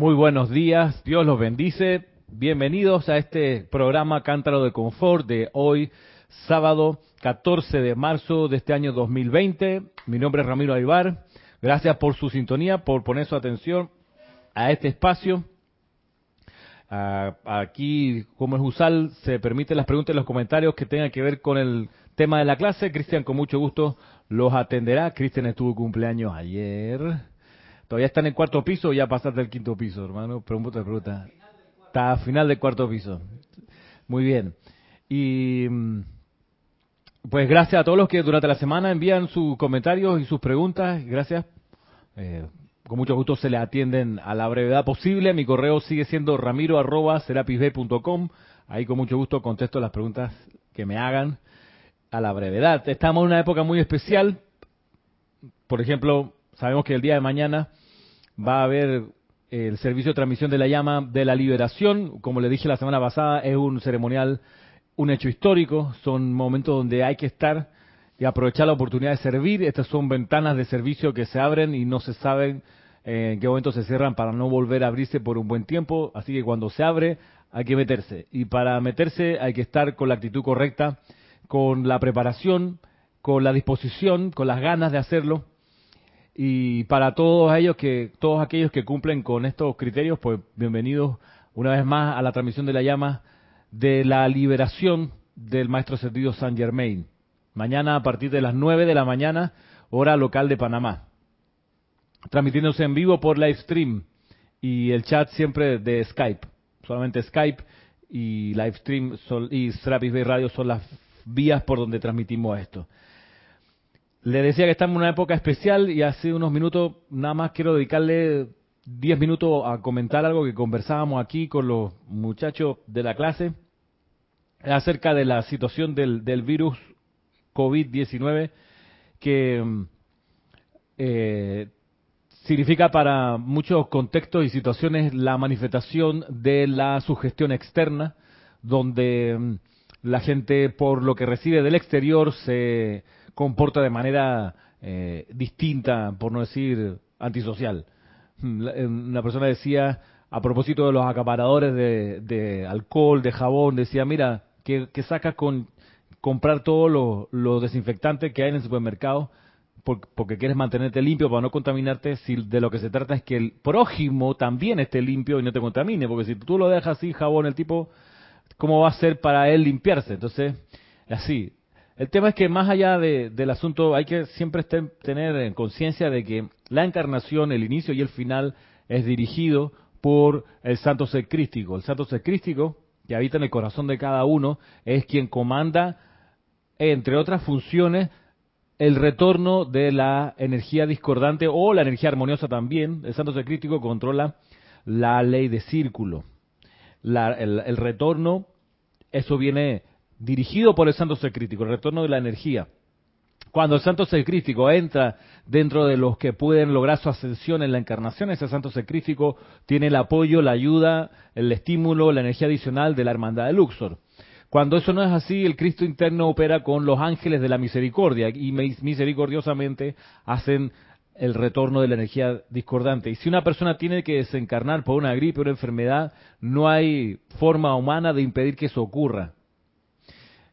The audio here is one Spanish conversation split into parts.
Muy buenos días, Dios los bendice. Bienvenidos a este programa Cántaro de Confort de hoy, sábado 14 de marzo de este año 2020. Mi nombre es Ramiro Aybar. Gracias por su sintonía, por poner su atención a este espacio. Aquí, como es usual, se permiten las preguntas y los comentarios que tengan que ver con el tema de la clase. Cristian, con mucho gusto, los atenderá. Cristian estuvo cumpleaños ayer. ¿Todavía está en el cuarto piso o ya pasaste el quinto piso, hermano? Pregunta, pregunta. Está a final del cuarto piso. Muy bien. Y mm, pues gracias a todos los que durante la semana envían sus comentarios y sus preguntas. Gracias. Eh, con mucho gusto se le atienden a la brevedad posible. Mi correo sigue siendo ramiro.serapisb.com. Ahí con mucho gusto contesto las preguntas que me hagan a la brevedad. Estamos en una época muy especial. Por ejemplo, sabemos que el día de mañana va a haber el servicio de transmisión de la llama de la liberación. Como le dije la semana pasada, es un ceremonial, un hecho histórico. Son momentos donde hay que estar y aprovechar la oportunidad de servir. Estas son ventanas de servicio que se abren y no se saben en qué momento se cierran para no volver a abrirse por un buen tiempo. Así que cuando se abre hay que meterse. Y para meterse hay que estar con la actitud correcta, con la preparación, con la disposición, con las ganas de hacerlo y para todos ellos que, todos aquellos que cumplen con estos criterios, pues bienvenidos una vez más a la transmisión de la llama de la liberación del Maestro Ascendido San Germain. Mañana a partir de las 9 de la mañana, hora local de Panamá. Transmitiéndose en vivo por live stream y el chat siempre de Skype. Solamente Skype y live stream y Serapis Bay Radio son las vías por donde transmitimos esto. Le decía que estamos en una época especial y hace unos minutos nada más quiero dedicarle 10 minutos a comentar algo que conversábamos aquí con los muchachos de la clase acerca de la situación del, del virus COVID-19 que eh, significa para muchos contextos y situaciones la manifestación de la sugestión externa, donde la gente por lo que recibe del exterior se comporta de manera eh, distinta, por no decir antisocial. Hmm, eh, una persona decía, a propósito de los acaparadores de, alcohol, de jabón, decía, mira, que, sacas con comprar todos los lo desinfectantes que hay en el supermercado porque quieres mantenerte limpio para no contaminarte, si de lo que se trata es que el prójimo también esté limpio y no te contamine, porque si tú lo dejas así, jabón, el tipo, ¿cómo va a ser para él limpiarse? Entonces, así, el tema es que más allá del asunto hay que siempre tener en conciencia de que la encarnación, el inicio y el final es dirigido por el santo ser crístico. El santo ser crístico, que habita en el corazón de cada uno, es quien comanda, entre otras funciones, el retorno de la energía discordante o la energía armoniosa también. El santo ser crístico controla la ley de círculo. el, el retorno, eso viene dirigido por el santo ser el retorno de la energía. Cuando el santo ser entra dentro de los que pueden lograr su ascensión en la encarnación, ese santo ser tiene el apoyo, la ayuda, el estímulo, la energía adicional de la hermandad de Luxor. Cuando eso no es así, el Cristo interno opera con los ángeles de la misericordia y misericordiosamente hacen el retorno de la energía discordante. Y si una persona tiene que desencarnar por una gripe o una enfermedad, no hay forma humana de impedir que eso ocurra.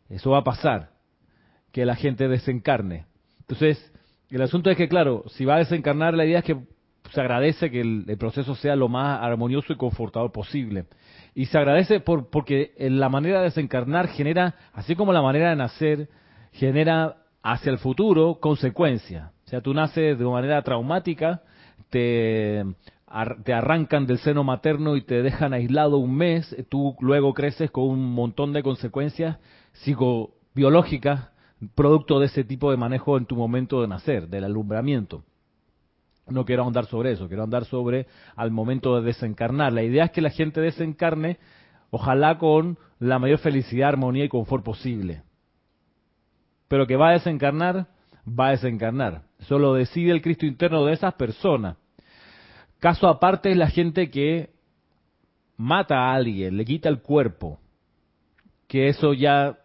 Eso va a pasar, que la gente desencarne. Entonces, el asunto es que, claro, si va a desencarnar, la idea es que se agradece que el, proceso sea lo más armonioso y confortador posible. Y se agradece por, porque la manera de desencarnar genera, así como la manera de nacer, genera hacia el futuro consecuencias. O sea, tú naces de manera traumática, te, te arrancan del seno materno y te dejan aislado un mes, tú luego creces con un montón de consecuencias psicobiológicas producto de ese tipo de manejo en tu momento de nacer, del alumbramiento. No quiero ahondar sobre eso, quiero andar sobre al momento de desencarnar. La idea es que la gente desencarne, ojalá con la mayor felicidad, armonía y confort posible. Pero que va a desencarnar, va a desencarnar. Eso lo decide el Cristo interno de esas personas. Caso aparte es la gente que mata a alguien, le quita el cuerpo, que eso ya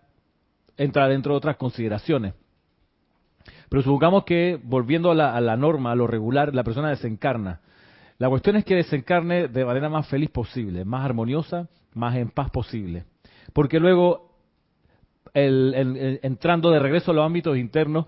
entra dentro de otras consideraciones. Pero supongamos que, volviendo a la, norma, a lo regular, la persona desencarna. La cuestión es que desencarne de manera más feliz posible, más armoniosa, más en paz posible. Porque luego, entrando de regreso a los ámbitos internos,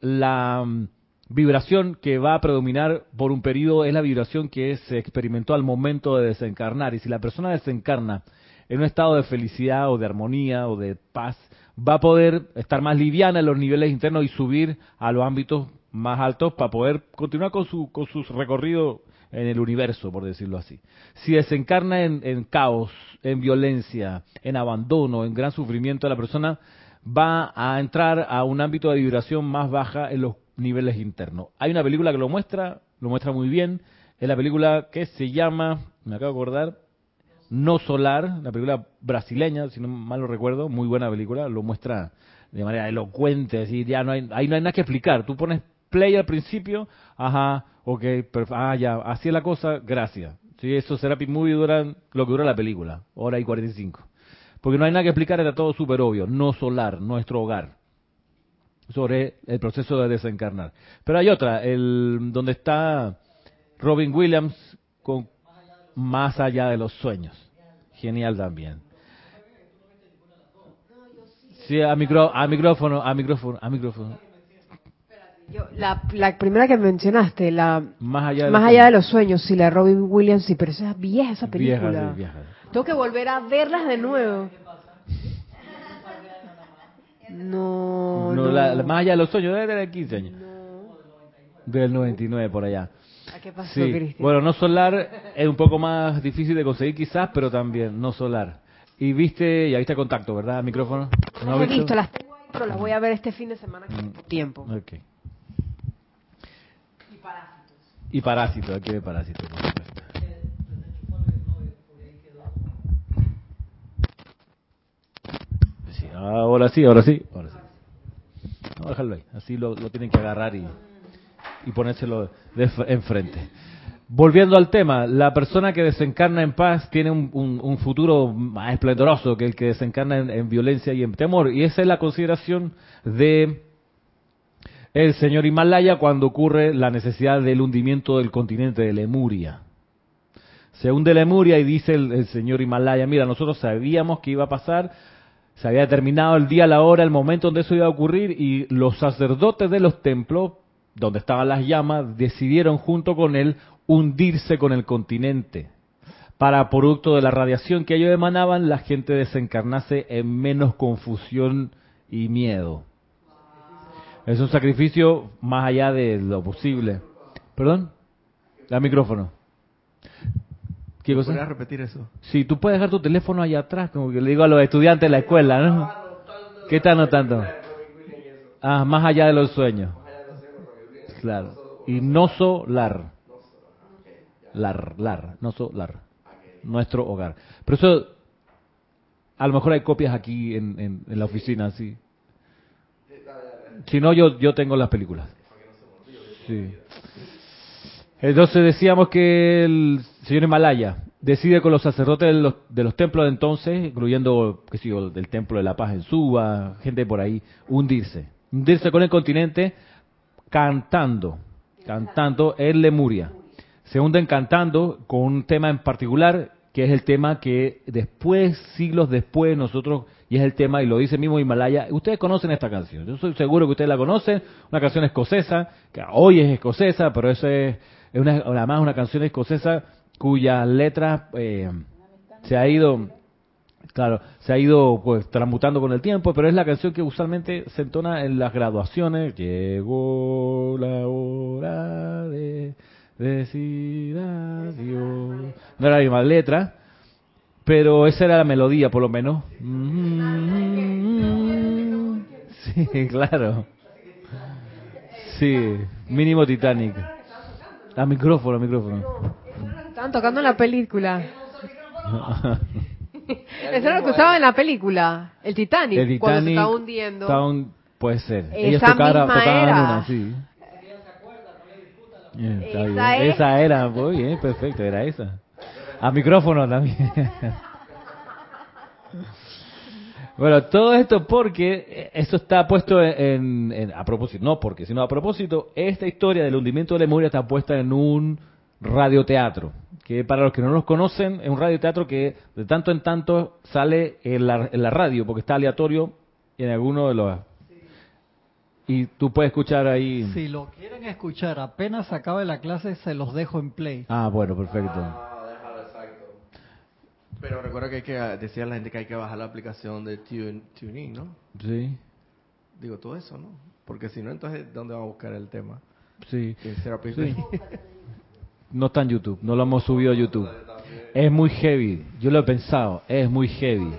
la mm, vibración que va a predominar por un periodo es la vibración que se experimentó al momento de desencarnar. Y si la persona desencarna en un estado de felicidad o de armonía o de paz, va a poder estar más liviana en los niveles internos y subir a los ámbitos más altos para poder continuar con su, con su recorrido en el universo, por decirlo así. Si desencarna en, caos, en violencia, en abandono, en gran sufrimiento, la persona va a entrar a un ámbito de vibración más baja en los niveles internos. Hay una película que lo muestra, lo muestra muy bien, es la película que se llama, me acabo de acordar, No Solar, la película brasileña, si no mal lo recuerdo, muy buena película, lo muestra de manera elocuente, así, ya no hay, ahí no hay nada que explicar, tú pones play al principio, ajá, ok, ah, ya, así es la cosa, gracias. Sí, esos Serapi Movie duran lo que dura la película, hora y 45. Porque no hay nada que explicar, era todo súper obvio. No solar, nuestro hogar. Sobre el proceso de desencarnar. Pero hay otra, el donde está Robin Williams con Más allá de los sueños. Genial también. Sí, a, micro, a micrófono, a micrófono, a micrófono la, la, primera que mencionaste, la Más allá de, más los, allá sueños. de los sueños, sí, la Robin Williams, sí, pero esa es vieja esa película. Tengo que volver a verlas de nuevo. No, no. La, más allá de los sueños, debe tener 15 años. Del 99 por allá. ¿A qué pasó, sí. Bueno, no solar es un poco más difícil de conseguir quizás, pero también no solar. Y viste, ya viste contacto, ¿verdad? Micrófono. ¿No he visto, las tengo ahí, pero las voy a ver este fin de semana con mm. tiempo. Okay. Y Parásito, aquí de Parásito, Sí, ahora sí, ahora sí, ahora sí. No, déjalo ahí, así lo, tienen que agarrar y, y ponérselo enfrente. Volviendo al tema, la persona que desencarna en paz tiene un, un, futuro más esplendoroso que el que desencarna en, violencia y en temor. Y esa es la consideración de el señor Himalaya cuando ocurre la necesidad del hundimiento del continente de Lemuria. Se hunde Lemuria y dice el, señor Himalaya, mira, nosotros sabíamos que iba a pasar, se había determinado el día, la hora, el momento donde eso iba a ocurrir y los sacerdotes de los templos, donde estaban las llamas, decidieron junto con él hundirse con el continente para, producto de la radiación que ellos emanaban, la gente desencarnase en menos confusión y miedo. Es un sacrificio más allá de lo posible. ¿Perdón? La micrófono. ¿Qué cosa? ¿Puedes repetir eso? Sí, tú puedes dejar tu teléfono allá atrás, como que le digo a los estudiantes de la escuela, ¿no? ¿Qué estás anotando? Ah, más allá de los sueños. Y no solar. Lar, lar, no solar. Nuestro hogar. Pero eso, a lo mejor hay copias aquí en, en la oficina, sí. Si no, yo, yo tengo las películas. Sí. Entonces decíamos que el señor Himalaya decide con los sacerdotes de los, de los templos de entonces, incluyendo, qué sé yo, del Templo de la Paz en Suba, gente por ahí, hundirse. Hundirse con el continente cantando, cantando en Lemuria. Se hunden cantando con un tema en particular, que es el tema que después, siglos después, nosotros y es el tema, y lo dice mismo Himalaya, ustedes conocen esta canción, yo soy seguro que ustedes la conocen, una canción escocesa, que hoy es escocesa, pero eso es, es una, además una canción escocesa cuya letra eh, se ha ido, claro, se ha ido pues transmutando con el tiempo, pero es la canción que usualmente se entona en las graduaciones, llegó la hora de decir adiós, no era la misma letra, pero esa era la melodía, por lo menos. Sí, claro. Sí, mínimo Titanic. A micrófono, a micrófono. Estaban tocando la película. Eso era lo que usaba en la película. El Titanic. El Titanic cuando se estaba hundiendo. puede ser. Ellos tocaron, tocaban una, sí. Esa, esa era, muy bien, perfecto, era esa. A micrófono también. Bueno, todo esto porque eso está puesto en, a propósito, no porque, sino a propósito, esta historia del hundimiento de Lemuria está puesta en un radioteatro, que para los que no los conocen es un radioteatro que de tanto en tanto sale en la, en la radio, porque está aleatorio en alguno de los... Y tú puedes escuchar ahí... Si lo quieren escuchar, apenas acabe la clase, se los dejo en play. Ah, bueno, perfecto. Ah, déjalo, exacto. Pero recuerda que hay que decir a la gente que hay que bajar la aplicación de TuneIn, ¿no? Sí. Digo, todo eso, ¿no? Porque si no, entonces, ¿dónde va a buscar el tema? Sí. sí. No está en YouTube, no lo hemos subido a YouTube. Es muy heavy, yo lo he pensado, es muy heavy.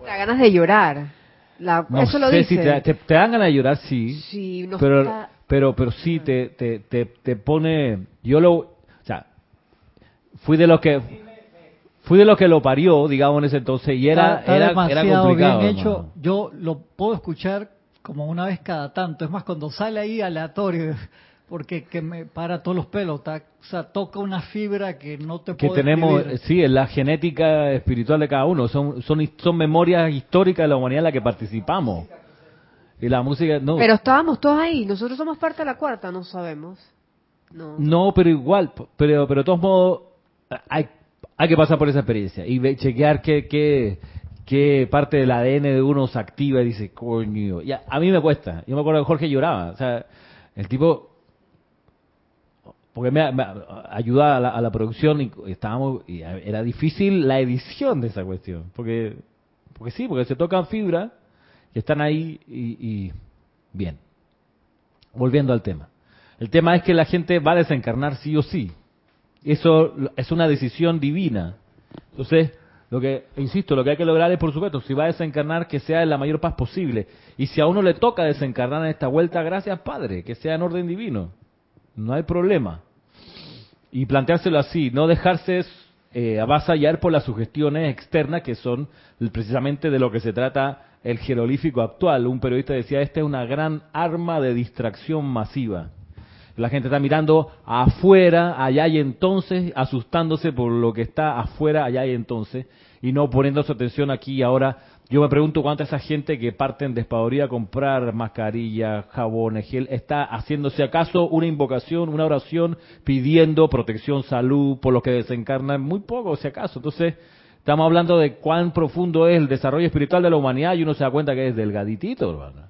Te da ganas de llorar. La, no eso lo sé dice. si te, te, te, dan ganas de llorar, sí. Sí, no pero, está... pero, pero sí te, te, te, te pone. Yo lo. O sea, fui de los que. Fui de los que lo parió, digamos, en ese entonces, y era, está, está era, demasiado era complicado. bien hecho. hermano. Yo lo puedo escuchar como una vez cada tanto. Es más, cuando sale ahí aleatorio, porque que me para todos los pelos. Está, o sea, toca una fibra que no te que puedo tenemos, sí, es la genética espiritual de cada uno, son, son, son memorias históricas de la humanidad en la que participamos. Y la música, no. Pero estábamos todos ahí. Nosotros somos parte de la cuarta, no sabemos. No. No, pero igual, pero, pero de todos modos, hay, hay que pasar por esa experiencia y ve- chequear qué, qué, qué parte del ADN de uno se activa y dice, coño, ya, a mí me cuesta. Yo me acuerdo que Jorge lloraba, o sea, el tipo, porque me, me ayuda a la, a la producción y estábamos, y era difícil la edición de esa cuestión, porque, porque sí, porque se tocan fibras y están ahí y, y bien. Volviendo al tema. El tema es que la gente va a desencarnar sí o sí. Eso es una decisión divina. Entonces, lo que, insisto, lo que hay que lograr es, por supuesto, si va a desencarnar, que sea en la mayor paz posible. Y si a uno le toca desencarnar en esta vuelta, gracias Padre, que sea en orden divino. No hay problema. Y planteárselo así, no dejarse eh, avasallar por las sugestiones externas que son precisamente de lo que se trata el jerolífico actual. Un periodista decía, esta es una gran arma de distracción masiva. La gente está mirando afuera, allá y entonces, asustándose por lo que está afuera, allá y entonces, y no poniendo su atención aquí y ahora. Yo me pregunto cuánta esa gente que parten despavoridas a comprar mascarillas, jabones, gel, está haciéndose acaso una invocación, una oración, pidiendo protección, salud, por los que desencarnan, muy poco, si acaso. Entonces, estamos hablando de cuán profundo es el desarrollo espiritual de la humanidad y uno se da cuenta que es delgaditito, hermano.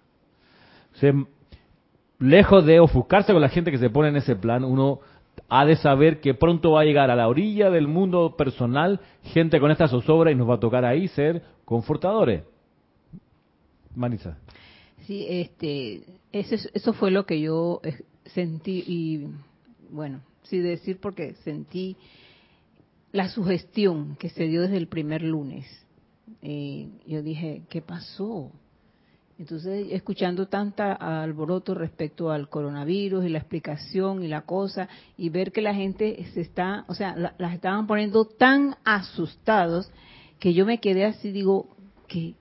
Lejos de ofuscarse con la gente que se pone en ese plan, uno ha de saber que pronto va a llegar a la orilla del mundo personal gente con esta zozobra y nos va a tocar ahí ser confortadores. Manisa. Sí, este, eso, es- eso fue lo que yo eh, sentí y, bueno, sí decir porque sentí la sugestión que se dio desde el primer lunes. Eh, yo dije, ¿qué pasó? Entonces, escuchando tanta alboroto respecto al coronavirus y la explicación y la cosa, y ver que la gente se está, o sea, la- las estaban poniendo tan asustados que yo me quedé así, digo, ¿qué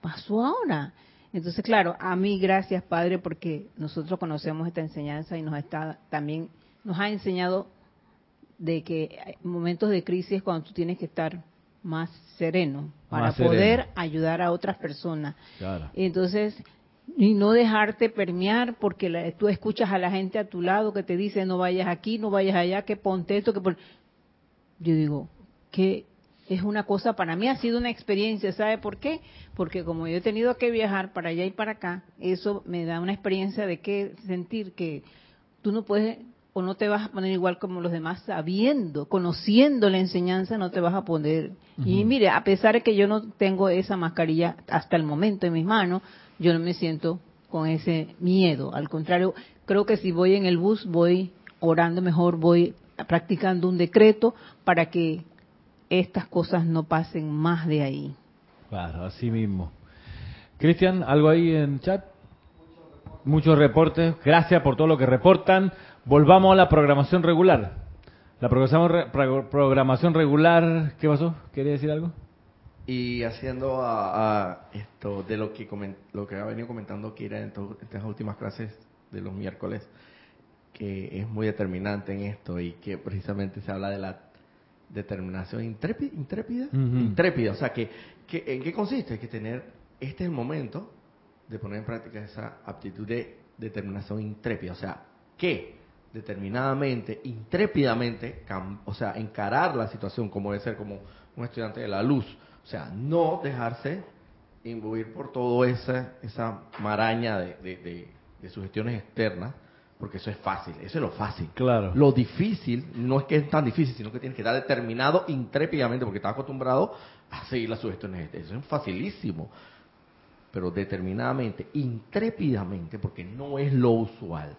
pasó ahora? Entonces, claro, a mí gracias, Padre, porque nosotros conocemos esta enseñanza y nos está también nos ha enseñado de que hay momentos de crisis es cuando tú tienes que estar más sereno para Más sereno. poder ayudar a otras personas. Claro. Entonces, y no dejarte permear porque la- tú escuchas a la gente a tu lado que te dice no vayas aquí, no vayas allá, que ponte esto, que pon... Yo digo, que es una cosa, para mí ha sido una experiencia, ¿sabe por qué? Porque como yo he tenido que viajar para allá y para acá, eso me da una experiencia de que sentir que tú no puedes o no te vas a poner igual como los demás sabiendo, conociendo la enseñanza, no te vas a poner. Y mire, a pesar de que yo no tengo esa mascarilla hasta el momento en mis manos, yo no me siento con ese miedo. Al contrario, creo que si voy en el bus, voy orando mejor, voy practicando un decreto para que estas cosas no pasen más de ahí. Claro, así mismo. Cristian, ¿algo ahí en chat? Muchos reportes. Gracias por todo lo que reportan. Volvamos a la programación regular. La programación, re- pro- programación regular, ¿qué pasó? ¿Quería decir algo? Y haciendo a, a esto de lo que comen- lo que ha venido comentando Kira en to- estas últimas clases de los miércoles, que es muy determinante en esto y que precisamente se habla de la determinación intrépi- intrépida, Ujú. intrépida, o sea, que, que en qué consiste que tener este es el momento de poner en práctica esa aptitud de determinación intrépida, o sea, ¿qué? determinadamente, intrépidamente, o sea, encarar la situación como debe ser como un estudiante de la luz. O sea, no dejarse imbuir por toda esa, esa maraña de, de, sugestiones externas, porque eso es fácil, eso es lo fácil. Claro. Lo difícil no es que es tan difícil, sino que tienes que estar determinado intrépidamente, porque estás acostumbrado a seguir las sugestiones. Eso es facilísimo. Pero determinadamente, intrépidamente, porque no es lo usual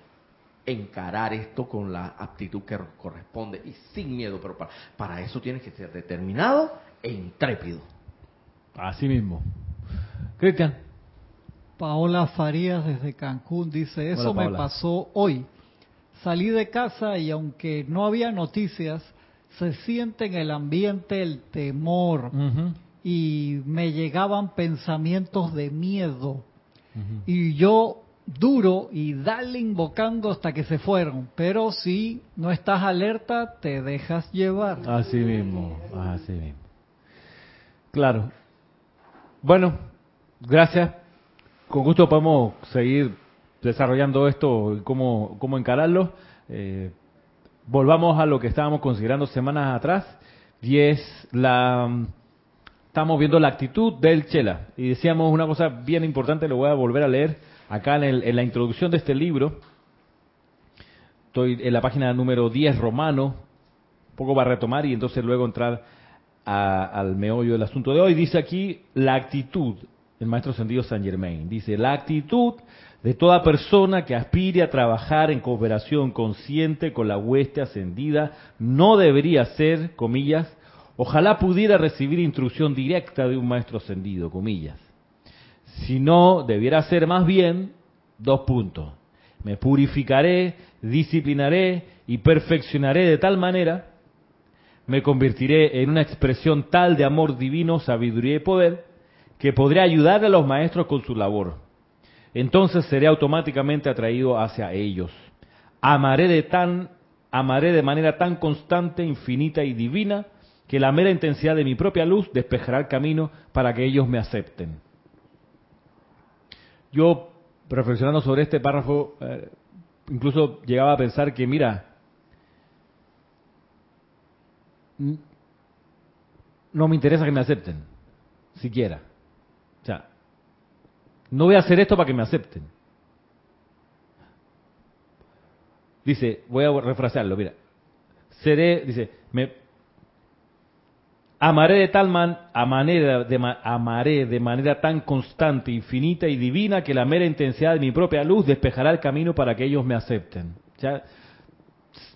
encarar esto con la actitud que corresponde y sin miedo, pero para, para eso tienes que ser determinado e intrépido. Así mismo. Cristian. Paola Farías desde Cancún dice, eso me pasó hoy. Salí de casa y aunque no había noticias, se siente en el ambiente el temor y me llegaban pensamientos de miedo. Y yo duro y dale invocando hasta que se fueron. Pero si no estás alerta, te dejas llevar. Así mismo, así mismo. Claro. Bueno, gracias. Con gusto podemos seguir desarrollando esto cómo, cómo encararlo. Eh, volvamos a lo que estábamos considerando semanas atrás y es la estamos viendo la actitud del Chela y decíamos una cosa bien importante, lo voy a volver a leer acá en, la introducción de este libro, estoy en la página número 10 romano, un poco va a retomar y entonces luego entrar al meollo del asunto de hoy. Dice aquí la actitud, el maestro Sendido San Germain, dice la actitud de toda persona que aspire a trabajar en cooperación consciente con la hueste ascendida no debería ser, comillas, ojalá pudiera recibir instrucción directa de un maestro ascendido, comillas no, debiera ser más bien dos puntos. Me purificaré, disciplinaré y perfeccionaré de tal manera, me convertiré en una expresión tal de amor divino, sabiduría y poder, que podré ayudar a los maestros con su labor. Entonces seré automáticamente atraído hacia ellos. Amaré de tan, amaré de manera tan constante, infinita y divina, que la mera intensidad de mi propia luz despejará el camino para que ellos me acepten. Yo, reflexionando sobre este párrafo, eh, incluso llegaba a pensar que, mira, no me interesa que me acepten, siquiera. Sea, no voy a hacer esto para que me acepten. Dice, voy a refrasearlo, mira. Seré, dice, me, Amaré de tal manera, de, amaré de manera tan constante, infinita y divina que la mera intensidad de mi propia luz despejará el camino para que ellos me acepten. O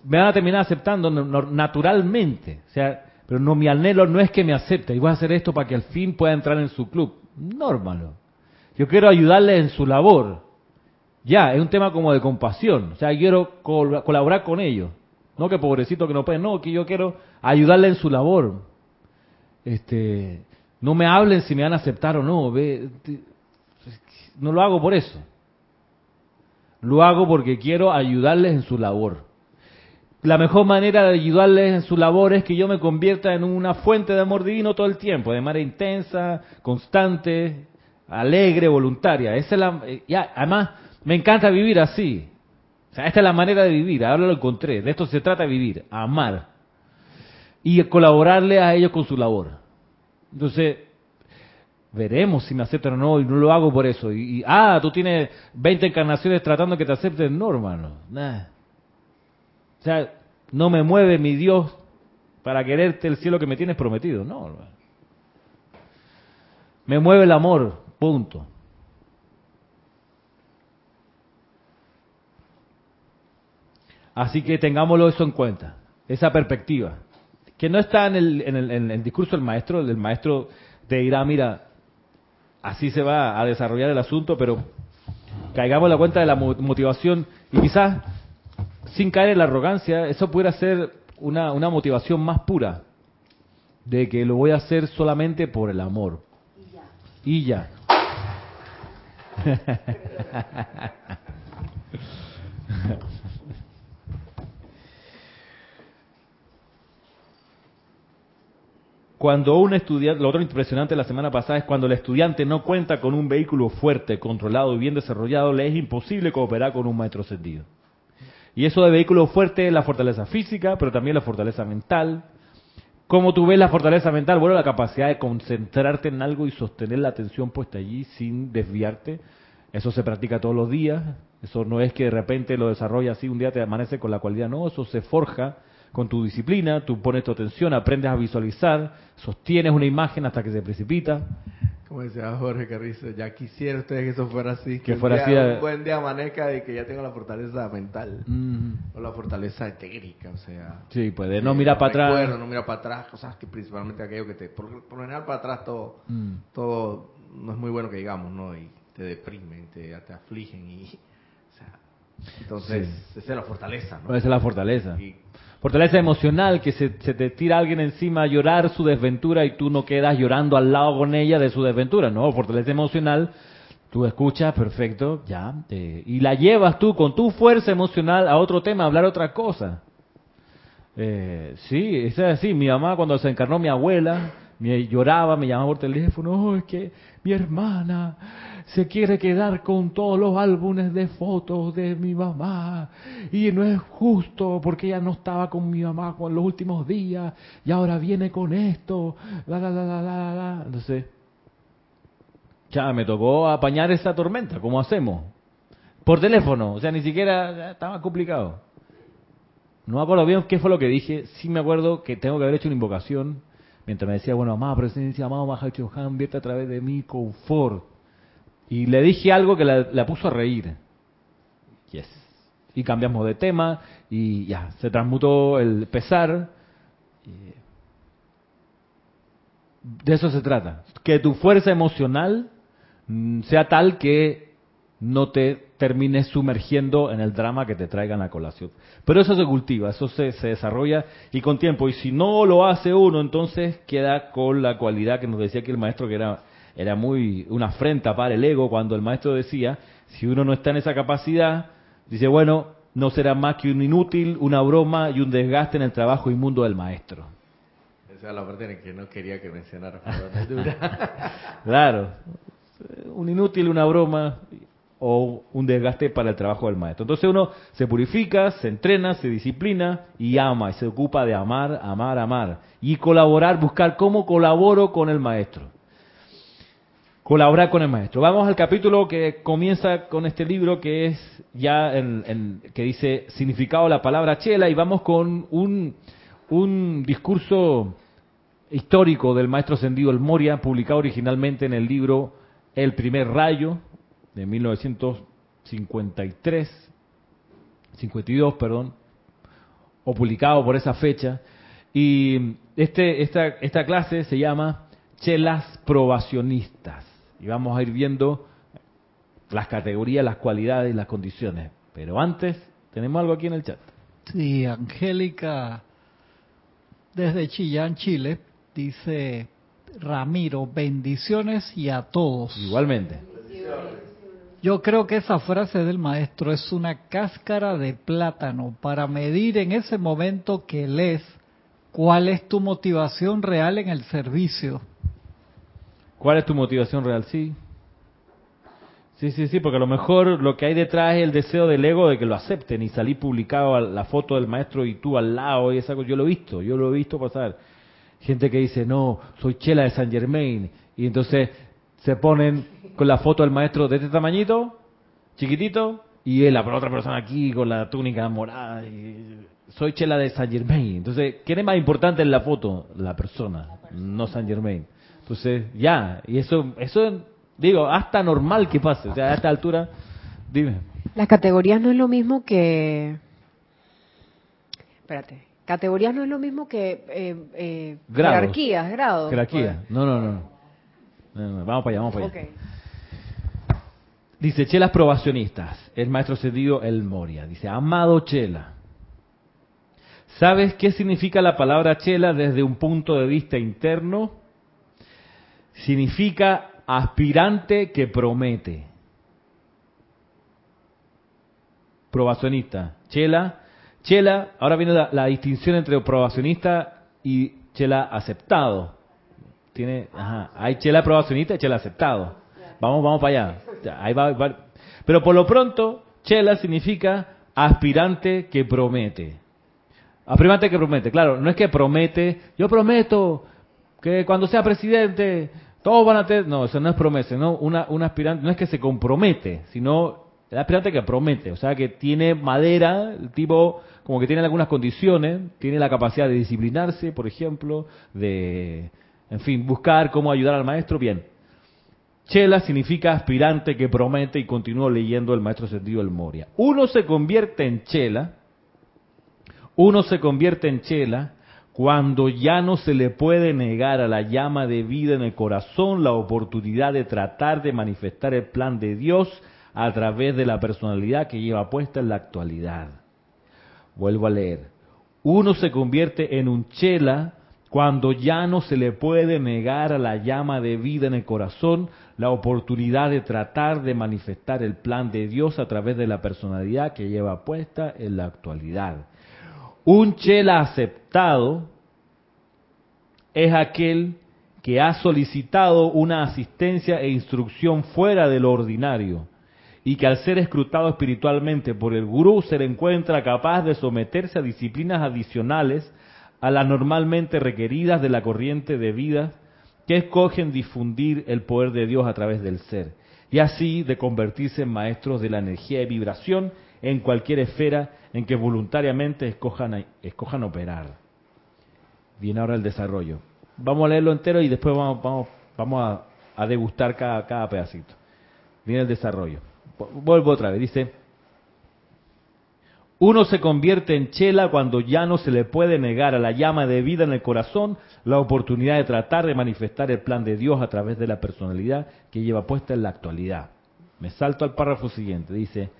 me van a terminar aceptando naturalmente. O sea, pero no mi anhelo no es que me acepte y voy a hacer esto para que al fin pueda entrar en su club. No, hermano. Yo quiero ayudarles en su labor. Ya, es un tema como de compasión. O sea, quiero colaborar con ellos. No que pobrecito que no pueden, no, que yo quiero ayudarle en su labor este, no me hablen si me van a aceptar o no. Ve, no lo hago por eso. Lo hago porque quiero ayudarles en su labor. La mejor manera de ayudarles en su labor es que yo me convierta en una fuente de amor divino todo el tiempo, de manera intensa, constante, alegre, voluntaria. Esa es la, ya, además, me encanta vivir así. O sea, esta es la manera de vivir, ahora lo encontré. De esto se trata vivir, amar y colaborarle a ellos con su labor. Entonces, veremos si me aceptan o no, y no lo hago por eso. Y, ah, tú tienes 20 encarnaciones tratando que te acepten, no, hermano. O sea, no me mueve mi Dios para quererte el cielo que me tienes prometido, no, hermano. Me mueve el amor, punto. Así que tengámoslo eso en cuenta, esa perspectiva que no está en el, en el, discurso del maestro, el maestro te dirá, mira, así se va a desarrollar el asunto, pero caigamos en la cuenta de la motivación y quizás sin caer en la arrogancia, eso pudiera ser una, una motivación más pura, de que lo voy a hacer solamente por el amor. Y ya. Y ya. Cuando un estudiante, lo otro impresionante la semana pasada es cuando el estudiante no cuenta con un vehículo fuerte, controlado y bien desarrollado, le es imposible cooperar con un maestro ascendido. Y eso de vehículo fuerte es la fortaleza física, pero también la fortaleza mental. ¿Cómo tú ves la fortaleza mental? Bueno, la capacidad de concentrarte en algo y sostener la atención puesta allí sin desviarte. Eso se practica todos los días. Eso no es que de repente lo desarrollas así, un día te amanece con la cualidad. No, eso se forja con tu disciplina. Tú pones tu atención, aprendes a visualizar, sostienes una imagen hasta que se precipita. Como decía Jorge Carrizo, ya quisiera usted que eso fuera así. Que, fuera así. Un buen día amanezca y que ya tenga la fortaleza mental. O la fortaleza etérica, o sea. Sí, puede no mirar para atrás. No mirar para atrás, cosas que principalmente aquello que te. Por, lo general para atrás todo, mm. todo no es muy bueno que digamos, ¿no? Y te deprimen, te, te afligen y. O sea, entonces, esa es la fortaleza, ¿no? Esa es la fortaleza. Y Fortaleza emocional, que se, te tira alguien encima a llorar su desventura y tú no quedas llorando al lado con ella de su desventura. No, fortaleza emocional, tú escuchas, perfecto, ya. y la llevas tú con tu fuerza emocional a otro tema, a hablar otra cosa. Eh, sí, es así. Mi mamá, cuando se encarnó mi abuela, me lloraba, me llamaba por teléfono, oh, es que mi hermana se quiere quedar con todos los álbumes de fotos de mi mamá y no es justo porque ella no estaba con mi mamá con los últimos días y ahora viene con esto, la la la la la la. Entonces, ya me tocó apañar esa tormenta, ¿cómo hacemos? Por teléfono, o sea, ni siquiera estaba complicado. No me acuerdo bien qué fue lo que dije, sí me acuerdo que tengo que haber hecho una invocación mientras me decía, bueno, amada presencia, amado Mahachohan, vierte a través de mi confort. Y le dije algo que la, puso a reír. Yes. Y cambiamos de tema y ya, se transmutó el pesar. De eso se trata. Que tu fuerza emocional mm, sea tal que no te termines sumergiendo en el drama que te traigan a colación. Pero eso se cultiva, eso se, se, desarrolla y con tiempo. Y si no lo hace uno, entonces queda con la cualidad que nos decía aquí el maestro, que era era muy una afrenta para el ego cuando el maestro decía, si uno no está en esa capacidad, dice, bueno, no será más que un inútil, una broma y un desgaste en el trabajo inmundo del maestro. Esa es la parte en que no quería que mencionara. claro, un inútil, una broma o un desgaste para el trabajo del maestro. Entonces uno se purifica, se entrena, se disciplina y ama y se ocupa de amar, amar, amar y colaborar, buscar cómo colaboro con el maestro colaborar con el maestro. Vamos al capítulo que comienza con este libro que es ya en, que dice significado de la palabra chela y vamos con un, un discurso histórico del maestro ascendido El Moria, publicado originalmente en el libro El primer rayo de 1953, 52, perdón, o publicado por esa fecha. Y este, esta, esta clase se llama Chelas Probacionistas y vamos a ir viendo las categorías, las cualidades y las condiciones. Pero antes, tenemos algo aquí en el chat. Sí, Angélica, desde Chillán, Chile, dice Ramiro, bendiciones y a todos. Igualmente. Yo creo que esa frase del maestro es una cáscara de plátano para medir en ese momento que lees cuál es tu motivación real en el servicio ¿Cuál es tu motivación real? Sí. Sí, sí, sí, porque a lo mejor lo que hay detrás es el deseo del ego de que lo acepten y salir publicado la foto del maestro y tú al lado y esa cosa. Yo lo he visto, yo lo he visto pasar. Gente que dice, no, soy chela de San Germain. Y entonces se ponen con la foto del maestro de este tamañito, chiquitito, y él, la otra persona aquí con la túnica morada. Y soy chela de San Germain. Entonces, ¿quién es más importante en la foto? La persona, no San Germain. Entonces, ya, y eso, eso digo, hasta normal que pase, o sea, a esta altura, dime. Las categorías no es lo mismo que... Espérate, categorías no es lo mismo que eh, eh, jerarquías, grados. Jerarquía, pues. no, no, no, Vamos para allá, vamos para allá. Dice, chelas probacionistas, el maestro cedido El Moria. Dice, amado Chela, ¿sabes qué significa la palabra Chela desde un punto de vista interno? Significa aspirante que promete. Probacionista. Chela. Chela, ahora viene la, distinción entre probacionista y chela aceptado. Tiene, ajá, hay chela probacionista y chela aceptado. Vamos, vamos para allá. Ahí va, Pero por lo pronto, chela significa aspirante que promete. Aspirante que promete, claro, no es que promete, yo prometo que cuando sea presidente todos van a tener, no, eso no es promesa, no, una, un aspirante no es que se compromete, sino el aspirante que promete, o sea que tiene madera, el tipo como que tiene algunas condiciones, tiene la capacidad de disciplinarse, por ejemplo, de, en fin, buscar cómo ayudar al maestro, bien. Chela significa aspirante que promete y continúo leyendo el maestro sentido del Moria. Uno se convierte en chela, uno se convierte en chela cuando ya no se le puede negar a la llama de vida en el corazón la oportunidad de tratar de manifestar el plan de Dios a través de la personalidad que lleva puesta en la actualidad. Vuelvo a leer. Uno se convierte en un chela cuando ya no se le puede negar a la llama de vida en el corazón la oportunidad de tratar de manifestar el plan de Dios a través de la personalidad que lleva puesta en la actualidad. Un chela aceptado es aquel que ha solicitado una asistencia e instrucción fuera de lo ordinario y que al ser escrutado espiritualmente por el gurú se le encuentra capaz de someterse a disciplinas adicionales a las normalmente requeridas de la corriente de vida que escogen difundir el poder de Dios a través del ser y así de convertirse en maestros de la energía y vibración en cualquier esfera en que voluntariamente escojan, escojan operar. Viene ahora el desarrollo. Vamos a leerlo entero y después vamos, a, a degustar cada pedacito. Viene el desarrollo. Vuelvo otra vez, dice, uno se convierte en chela cuando ya no se le puede negar a la llama de vida en el corazón la oportunidad de tratar de manifestar el plan de Dios a través de la personalidad que lleva puesta en la actualidad. Me salto al párrafo siguiente, dice,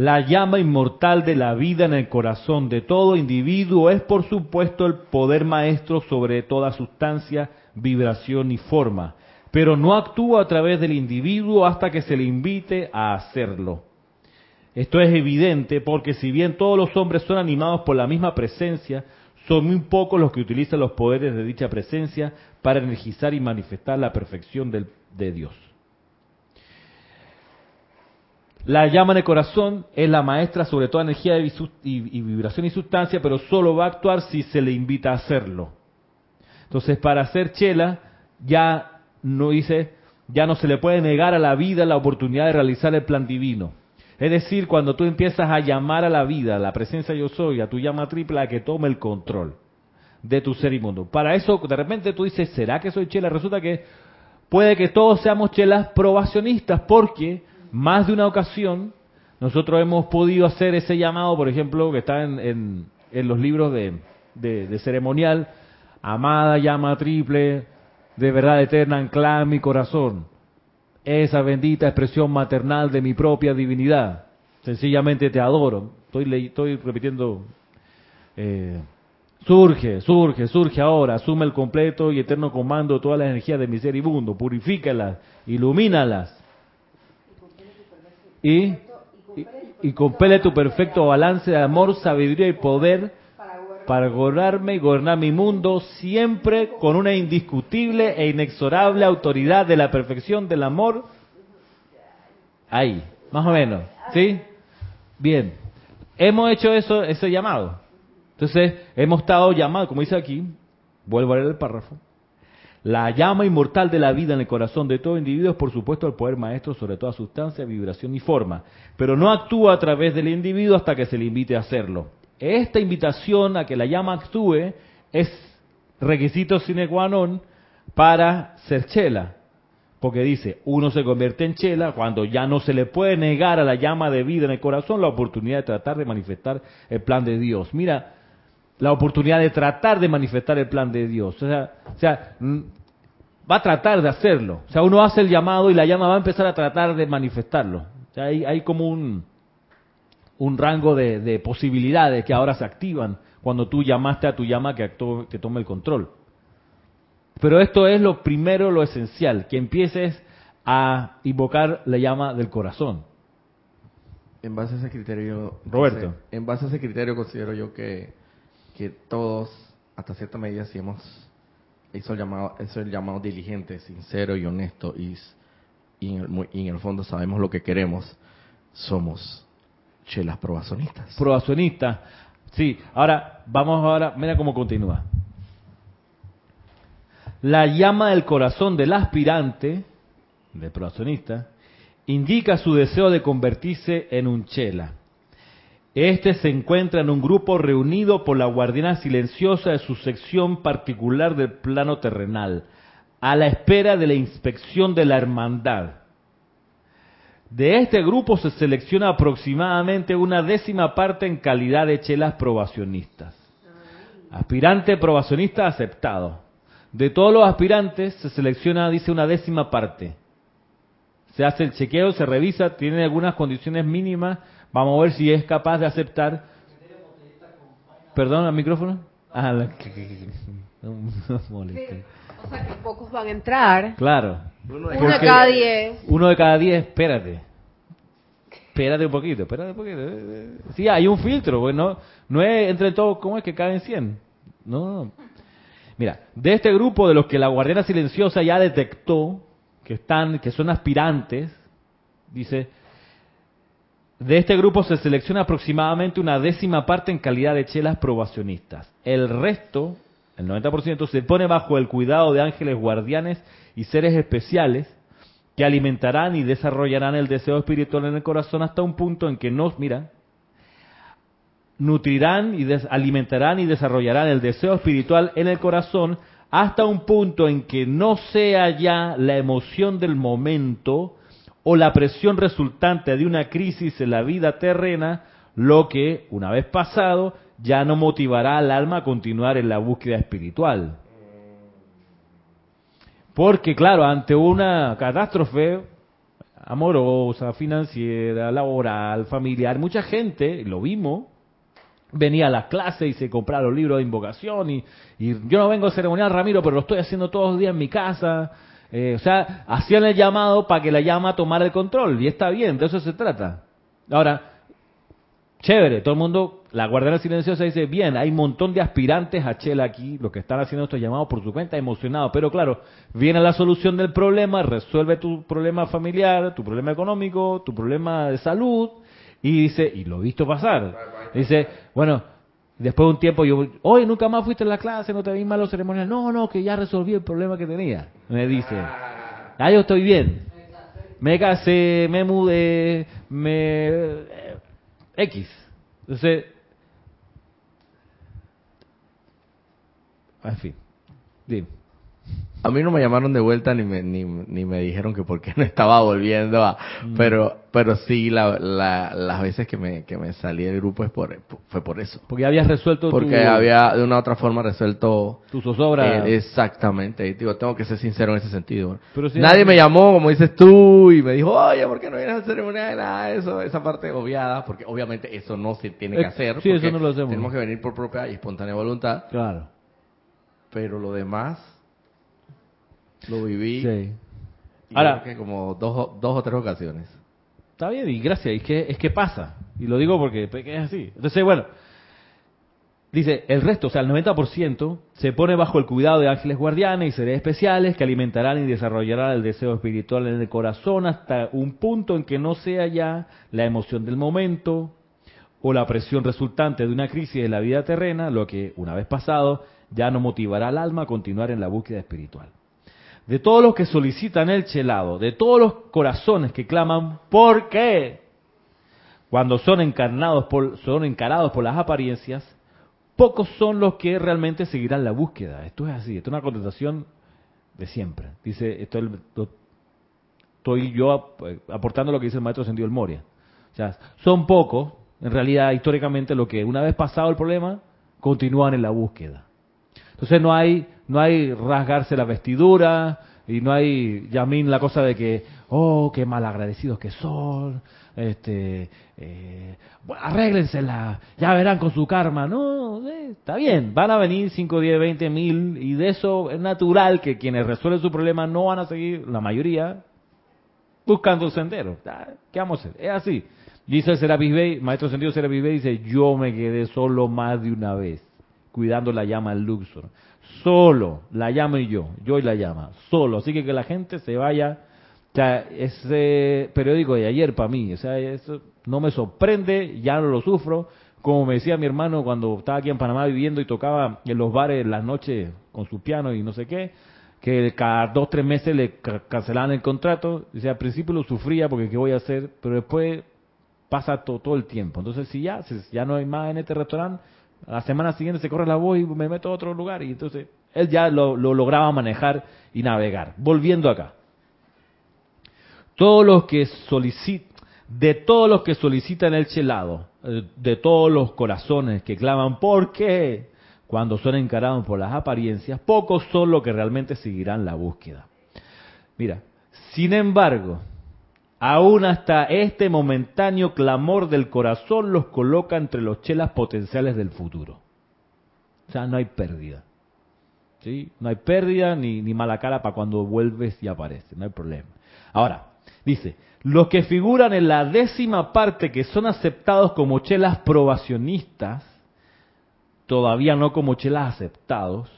la llama inmortal de la vida en el corazón de todo individuo es por supuesto el poder maestro sobre toda sustancia, vibración y forma, pero no actúa a través del individuo hasta que se le invite a hacerlo. Esto es evidente porque si bien todos los hombres son animados por la misma presencia, son muy pocos los que utilizan los poderes de dicha presencia para energizar y manifestar la perfección de Dios. La llama el corazón es la maestra sobre toda energía y, vibración y sustancia, pero solo va a actuar si se le invita a hacerlo. Entonces, para hacer chela, ya no dice, ya no se le puede negar a la vida la oportunidad de realizar el plan divino. Es decir, cuando tú empiezas a llamar a la vida, a la presencia yo soy, a tu llama triple, a que tome el control de tu ser y mundo. Para eso, de repente tú dices, ¿será que soy chela? Resulta que puede que todos seamos chelas probacionistas, porque más de una ocasión nosotros hemos podido hacer ese llamado, por ejemplo, que está en, en, los libros de, de ceremonial, amada llama triple, de verdad eterna anclada en mi corazón. Esa bendita expresión maternal de mi propia divinidad. Sencillamente te adoro. Estoy, estoy repitiendo. Eh, surge, surge, surge ahora. Asume el completo y eterno comando de toda la energía de mi ser ibundo. Purifícalas, ilumínalas. Y, y, y compele tu perfecto balance de amor, sabiduría y poder para gobernarme y gobernar mi mundo siempre con una indiscutible e inexorable autoridad de la perfección del amor. Ahí, más o menos, ¿sí? Bien, hemos hecho eso, ese llamado. Entonces, hemos estado llamados, como dice aquí, vuelvo a leer el párrafo, la llama inmortal de la vida en el corazón de todo individuo es, por supuesto, el poder maestro sobre toda sustancia, vibración y forma, pero no actúa a través del individuo hasta que se le invite a hacerlo esta invitación a que la llama actúe es requisito sine qua non para ser chela. Porque dice, uno se convierte en chela cuando ya no se le puede negar a la llama de vida en el corazón la oportunidad de tratar de manifestar el plan de Dios. Mira, la oportunidad de tratar de manifestar el plan de Dios. O sea, o sea, va a tratar de hacerlo. O sea, uno hace el llamado y la llama va a empezar a tratar de manifestarlo. O sea, hay, hay como un, un rango de, posibilidades que ahora se activan cuando tú llamaste a tu llama que, que tome el control. Pero esto es lo primero, lo esencial, que empieces a invocar la llama del corazón. En base a ese criterio, Roberto. en base a ese criterio considero yo que, que todos, hasta cierta medida, si hemos hecho el llamado, eso el llamado diligente, sincero y honesto, y, en el, y en el fondo sabemos lo que queremos, somos chelas probacionistas. Probacionistas. Sí, ahora vamos ahora, mira cómo continúa. La llama del corazón del aspirante, del probacionista, indica su deseo de convertirse en un chela. Este se encuentra en un grupo reunido por la guardiana silenciosa de su sección particular del plano terrenal, a la espera de la inspección de la hermandad. De este grupo se selecciona aproximadamente una décima parte en calidad de chelas probacionistas. Aspirante probacionista aceptado. De todos los aspirantes se selecciona, dice, una décima parte. Se hace el chequeo, se revisa, tiene algunas condiciones mínimas. Vamos a ver si es capaz de aceptar. Perdón, al micrófono. Ah, la... O sea que pocos van a entrar. Claro. Uno de cada diez. Uno de cada diez, espérate. Espérate un poquito, espérate un poquito. Sí, hay un filtro, pues no, no es entre todos, ¿cómo es que caen 100? No, Mira, de este grupo de los que la Guardiana Silenciosa ya detectó que están, que son aspirantes, dice, de este grupo se selecciona aproximadamente una décima parte en calidad de chelas probacionistas. El resto el 90% se pone bajo el cuidado de ángeles guardianes y seres especiales que alimentarán y desarrollarán el deseo espiritual en el corazón hasta un punto en que nos, mira, nutrirán y alimentarán y desarrollarán el deseo espiritual en el corazón hasta un punto en que no sea ya la emoción del momento o la presión resultante de una crisis en la vida terrena lo que, una vez pasado, ya no motivará al alma a continuar en la búsqueda espiritual. Porque claro, ante una catástrofe amorosa, financiera, laboral, familiar, mucha gente, lo vimos, venía a las clases y se compraba los libros de invocación y, yo no vengo a ceremonial Ramiro, pero lo estoy haciendo todos los días en mi casa. Eh, o sea, hacían el llamado para que la llama tomara el control y está bien, de eso se trata. Ahora, chévere, todo el mundo, la guardiana silenciosa dice, bien, hay un montón de aspirantes a Chela aquí, los que están haciendo estos llamados por su cuenta, emocionados, pero claro, viene la solución del problema, resuelve tu problema familiar, tu problema económico, tu problema de salud, y dice, y lo he visto pasar, dice, bueno, después de un tiempo yo, hoy nunca más fuiste a la clase, no te vi malo ceremonial, no, no, que ya resolví el problema que tenía, me dice, ya yo estoy bien, me casé, me mudé, me X. Entonces, en fin, dime. A mí no me llamaron de vuelta ni me, ni, ni me dijeron que por qué no estaba volviendo a... Mm. Pero pero sí, la, las veces que me, que me salí del grupo es por, fue por eso. Porque habías resuelto Porque había de una u otra forma resuelto... Tu zozobra. Eh, exactamente. Y digo, tengo que ser sincero en ese sentido. Nadie me llamó, como dices tú, y me dijo, oye, ¿por qué no vienes a ceremonia de nada? Eso, esa parte obviada, porque obviamente eso no se tiene que hacer. Sí, eso no lo hacemos. Tenemos que venir por propia y espontánea voluntad. Claro. Pero lo demás lo viví. Sí. Ahora, que como dos, dos o tres ocasiones. Está bien, y gracias, es que, es que pasa. Y lo digo porque, es así. Entonces, bueno, dice, el resto, o sea, el 90% se pone bajo el cuidado de ángeles guardianes y seres especiales que alimentarán y desarrollarán el deseo espiritual en el corazón hasta un punto en que no sea ya la emoción del momento o la presión resultante de una crisis de la vida terrena, lo que, una vez pasado, ya no motivará al alma a continuar en la búsqueda espiritual de todos los que solicitan el chelado, de todos los corazones que claman, ¿por qué? Cuando son encarnados por, son encarados por las apariencias, pocos son los que realmente seguirán la búsqueda. Esto es así, esto es una contestación de siempre. Dice, esto estoy yo aportando lo que dice el maestro Sentido del Moria. O sea, son pocos, en realidad, históricamente, lo que una vez pasado el problema, continúan en la búsqueda. Entonces no hay no hay rasgarse la vestidura y no hay, Yamín, la cosa de que, oh, qué mal agradecidos que son, este, eh, arréglensela, ya verán con su karma. No, eh, está bien, van a venir 5, 10, 20 mil y de eso es natural que quienes resuelven su problema no van a seguir, la mayoría, buscando el sendero. ¿Qué vamos a hacer? Es así. Dice el Serapis Bey, maestro sentido Serapis Bey, dice, yo me quedé solo más de una vez, cuidando la llama Luxor. Solo, la llamo y yo, yo y la llama, solo. Así que que la gente se vaya O sea, ese periódico de ayer para mí, o sea, eso no me sorprende, ya no lo sufro. Como me decía mi hermano cuando estaba aquí en Panamá viviendo y tocaba en los bares las noches con su piano y no sé qué, que cada dos, tres meses le cancelaban el contrato. Dice, al principio lo sufría porque qué voy a hacer, pero después pasa todo, el tiempo. Entonces, si ya, si ya no hay más en este restaurante, a la semana siguiente se corre la voz y me meto a otro lugar. Y entonces, él ya lo, lograba manejar y navegar. Volviendo acá. Todos los que solicitan, de todos los que solicitan el chelado, eh, de todos los corazones que claman, ¿por qué? cuando son encarados por las apariencias, pocos son los que realmente seguirán la búsqueda. Mira, sin embargo, aún hasta este momentáneo clamor del corazón los coloca entre los chelas potenciales del futuro. O sea, no hay pérdida. ¿Sí? No hay pérdida ni, ni mala cara para cuando vuelves y aparece, no hay problema. Ahora, dice, los que figuran en la décima parte que son aceptados como chelas probacionistas, todavía no como chelas aceptados,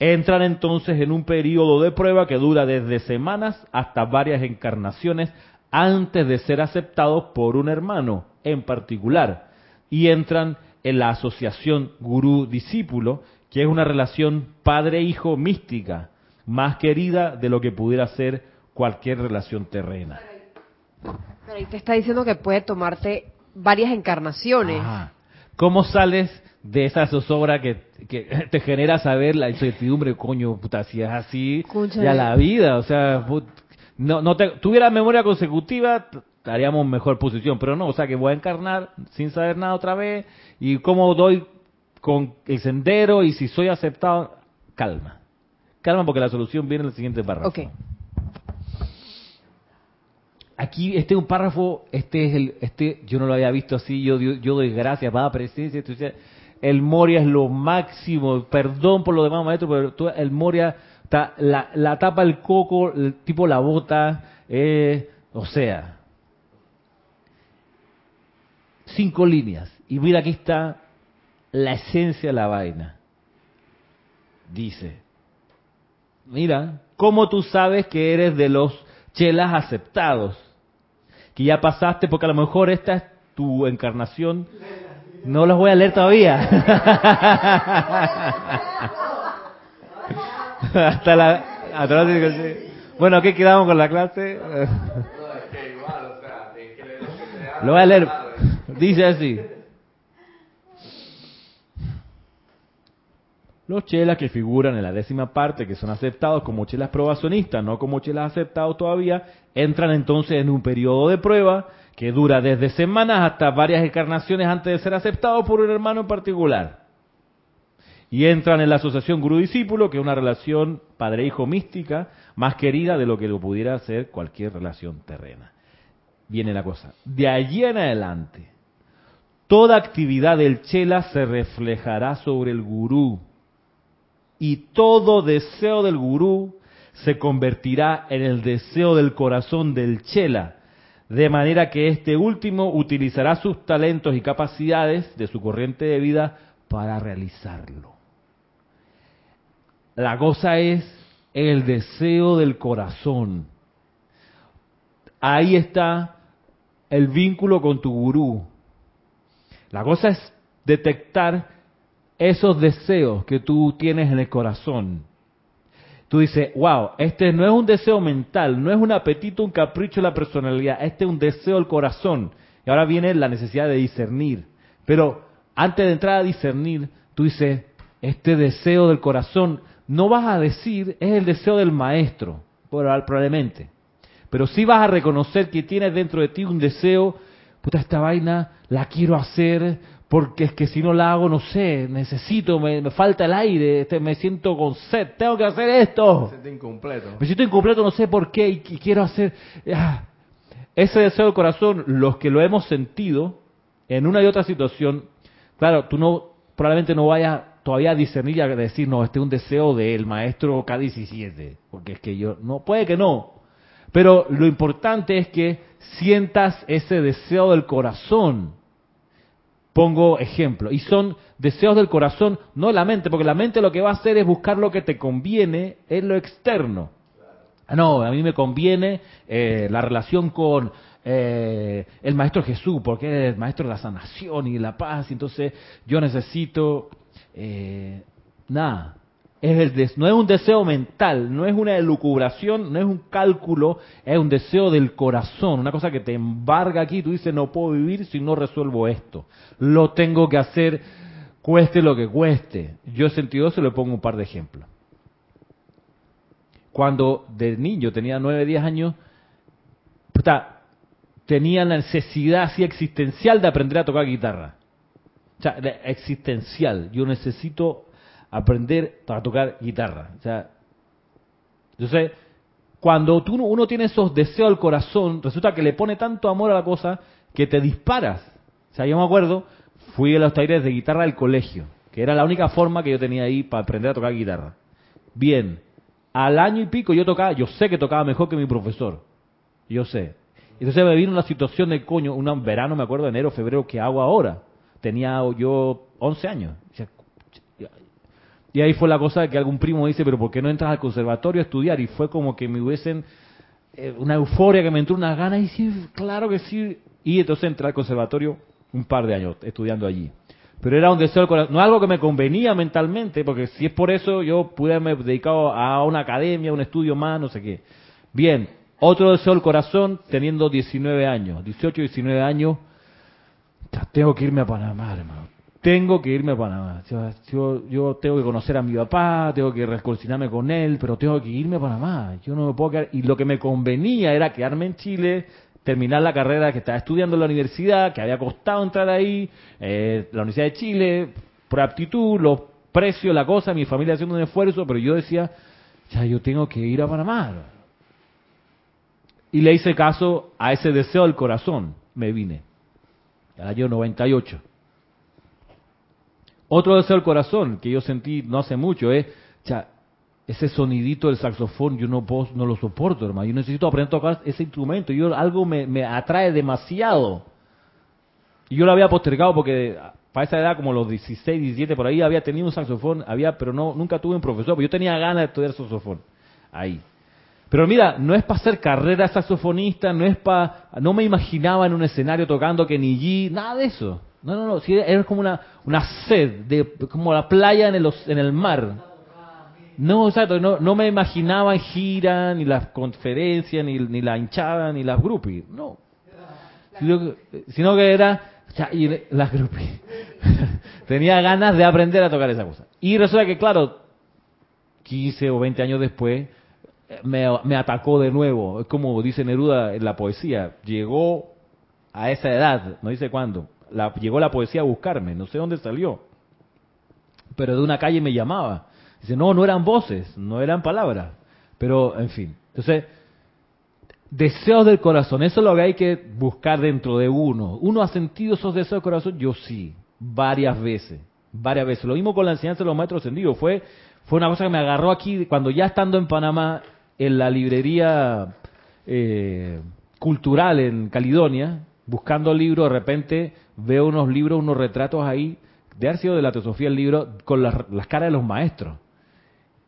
entran entonces en un periodo de prueba que dura desde semanas hasta varias encarnaciones antes de ser aceptados por un hermano en particular y entran en la asociación gurú-discípulo, que es una relación padre-hijo mística, más querida de lo que pudiera ser cualquier relación terrena. Pero ahí te está diciendo que puede tomarte varias encarnaciones. ¿Cómo sales de esa zozobra que, te genera saber la incertidumbre, coño, puta, si es así, ya la vida, o sea, no, no te, tuviera memoria consecutiva, estaríamos en mejor posición, pero no, o sea, que voy a encarnar sin saber nada otra vez, y cómo doy con el sendero, y si soy aceptado, calma, calma porque la solución viene en el siguiente párrafo. Aquí este es un párrafo, este es el, este yo no lo había visto así, yo, yo, doy gracias, va a presencia, el Moria es lo máximo, perdón por lo demás, maestro, pero el Moria, la, tapa el coco, el tipo la bota, eh, o sea, cinco líneas. Y mira, aquí está la esencia de la vaina. Dice, mira, ¿cómo tú sabes que eres de los chelas aceptados? Que ya pasaste, porque a lo mejor esta es tu encarnación no los voy a leer todavía. Hasta la. Hasta Bueno, ¿qué quedamos con la clase? Lo voy a leer. Dice así. Los chelas que figuran en la décima parte, que son aceptados como chelas probacionistas, no como chelas aceptados todavía, entran entonces en un periodo de prueba que dura desde semanas hasta varias encarnaciones antes de ser aceptado por un hermano en particular. Y entran en la asociación gurú-discípulo, que es una relación padre-hijo mística, más querida de lo que lo pudiera ser cualquier relación terrena. Viene la cosa. De allí en adelante, toda actividad del chela se reflejará sobre el gurú. Y todo deseo del gurú se convertirá en el deseo del corazón del chela de manera que este último utilizará sus talentos y capacidades de su corriente de vida para realizarlo. La cosa es el deseo del corazón. Ahí está el vínculo con tu gurú. La cosa es detectar esos deseos que tú tienes en el corazón tú dices, wow, este no es un deseo mental, no es un apetito, un capricho de la personalidad, este es un deseo del corazón. Y ahora viene la necesidad de discernir. Pero antes de entrar a discernir, tú dices, este deseo del corazón, no vas a decir, es el deseo del maestro, probablemente. Pero sí vas a reconocer que tienes dentro de ti un deseo, puta, esta vaina la quiero hacer, porque es que si no la hago, no sé, necesito, me, falta el aire, este, me siento con sed, tengo que hacer esto. Me siento incompleto. Me siento incompleto, no sé por qué, y, quiero hacer... Ah. Ese deseo del corazón, los que lo hemos sentido en una y otra situación, claro, tú no, probablemente no vayas todavía discernir y decir, no, este es un deseo del maestro K17, porque es que yo, no, puede que no, pero lo importante es que sientas ese deseo del corazón Pongo ejemplo. Y son deseos del corazón, no de la mente, porque la mente lo que va a hacer es buscar lo que te conviene en lo externo. Ah, no, a mí me conviene eh, la relación con eh, el Maestro Jesús, porque es el Maestro de la sanación y de la paz, y entonces yo necesito... Eh, nada, es el no es un deseo mental, no es una elucubración, no es un cálculo, es un deseo del corazón, una cosa que te embarga aquí, tú dices, no puedo vivir si no resuelvo esto, lo tengo que hacer, cueste lo que cueste. Yo sentido eso, le pongo un par de ejemplos. Cuando de niño tenía 9, 10 años, tenía la necesidad así existencial de aprender a tocar guitarra. O sea, existencial. Yo necesito aprender a tocar guitarra. O sea, entonces, cuando tú, uno tiene esos deseos al corazón, resulta que le pone tanto amor a la cosa que te disparas. O sea, yo me acuerdo, fui a los talleres de guitarra del colegio, que era la única forma que yo tenía ahí para aprender a tocar guitarra. Bien, al año y pico yo tocaba, yo sé que tocaba mejor que mi profesor. Yo sé. Entonces me vino una situación de coño, un verano, me acuerdo, enero, febrero, ¿qué hago ahora? Tenía yo 11 años. Y ahí fue la cosa que algún primo dice, pero ¿por qué no entras al conservatorio a estudiar? Y fue como que me hubiesen eh, una euforia, que me entró una gana y sí, claro que sí. Y entonces entré al conservatorio un par de años estudiando allí. Pero era un deseo del corazón, no algo que me convenía mentalmente, porque si es por eso yo pude haberme dedicado a una academia, un estudio más, no sé qué. Bien, otro deseo del corazón teniendo 19 años, 18, 19 años, tengo que irme a Panamá, hermano tengo que irme a Panamá. Yo, yo, tengo que conocer a mi papá, tengo que reconciliarme con él, pero tengo que irme a Panamá. Yo no me puedo quedar. Y lo que me convenía era quedarme en Chile, terminar la carrera que estaba estudiando en la universidad, que había costado entrar ahí, eh, la Universidad de Chile, por aptitud, los precios, la cosa, mi familia haciendo un esfuerzo, pero yo decía, ya yo tengo que ir a Panamá. Y le hice caso a ese deseo del corazón. Me vine. Al año 98. Otro deseo del corazón que yo sentí no hace mucho es, ese sonidito del saxofón yo no puedo, no lo soporto, hermano. Yo necesito aprender a tocar ese instrumento. Yo algo me, atrae demasiado. Y yo lo había postergado porque para esa edad, como los 16, 17, por ahí había tenido un saxofón, había, pero no, nunca tuve un profesor. Pero yo tenía ganas de estudiar saxofón. Ahí. Pero mira, no es para hacer carrera saxofonista, no es para, no me imaginaba en un escenario tocando que ni G, nada de eso. No, no, no, era como una, una sed, de, como la playa en el, en el mar. No, exacto, no, no me imaginaba gira, ni las conferencias, ni, ni la hinchada, ni las groupies, no. Sino, que era, y las groupies. Tenía ganas de aprender a tocar esa cosa. Y resulta que, claro, 15 o 20 años después, me, me atacó de nuevo. Es como dice Neruda en la poesía, llegó a esa edad, no dice cuándo, llegó la poesía a buscarme, no sé dónde salió, pero de una calle me llamaba. Dice, no, no eran voces, no eran palabras, pero en fin. Entonces, deseos del corazón, eso es lo que hay que buscar dentro de uno. ¿Uno ha sentido esos deseos del corazón? Yo sí, varias veces, varias veces. Lo mismo con la enseñanza de los maestros ascendidos, fue, fue una cosa que me agarró aquí cuando ya estando en Panamá, en la librería eh, cultural en Caledonia, buscando libros, de repente veo unos libros, unos retratos ahí, de sido de la teosofía el libro, con las, caras de los maestros.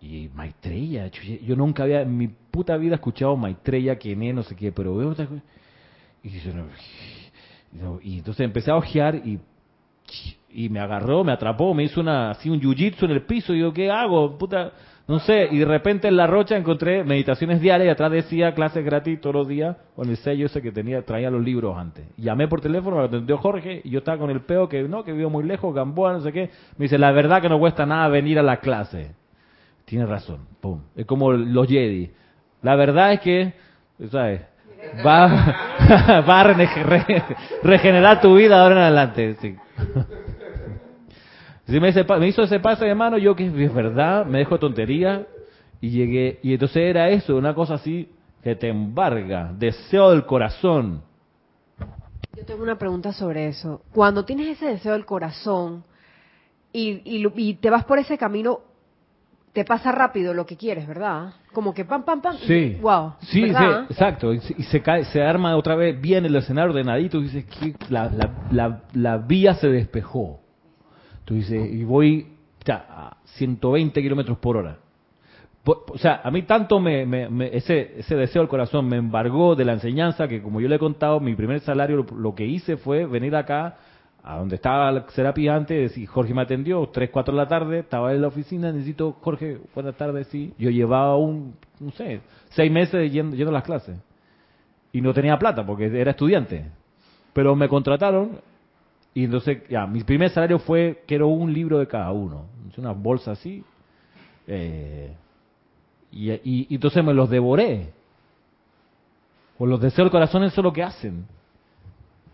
Y Maitreya, yo nunca había en mi puta vida escuchado Maitreya, quién es, no sé qué, pero veo otra y, y, entonces empecé a ojear y, y me agarró, me atrapó, me hizo una, así un jiu-jitsu en el piso, y yo, ¿qué hago? Puta, no sé, y de repente en la rocha encontré meditaciones diarias y atrás decía clases gratis todos los días con el sello ese que tenía, traía los libros antes. Llamé por teléfono, me atendió Jorge y yo estaba con el peo que no, que vivo muy lejos, Gamboa, no sé qué. Me dice, la verdad que no cuesta nada venir a la clase. Tiene razón, pum. Es como los Jedi. La verdad es que, ¿sabes? Va, va a regenerar tu vida ahora en adelante. Sí. Si me, hizo ese pase de mano, yo que es verdad, me dejo tontería y llegué. Y entonces era eso, una cosa así que te embarga, deseo del corazón. Yo tengo una pregunta sobre eso. Cuando tienes ese deseo del corazón y, y, te vas por ese camino, te pasa rápido lo que quieres, ¿verdad? Como que pam, pam, pam. Sí. Wow. Sí, exacto. Y se, cae, se arma otra vez bien el escenario ordenadito y dices que la, la, la vía se despejó. Tú dices, y voy a 120 kilómetros por hora. o sea, a mí tanto me, me, ese, ese deseo del corazón me embargó de la enseñanza que como yo le he contado, mi primer salario lo, que hice fue venir acá a donde estaba la Serapis antes y Jorge me atendió, 3, 4 de la tarde, estaba en la oficina, necesito, Jorge, buenas tardes, sí. Yo llevaba un, no sé, seis meses yendo, yendo a las clases y no tenía plata porque era estudiante. Pero me contrataron y entonces, ya, mi primer salario fue, quiero un libro de cada uno, una bolsa así. Eh, y, y, entonces me los devoré. Por los deseos del corazón eso es lo que hacen.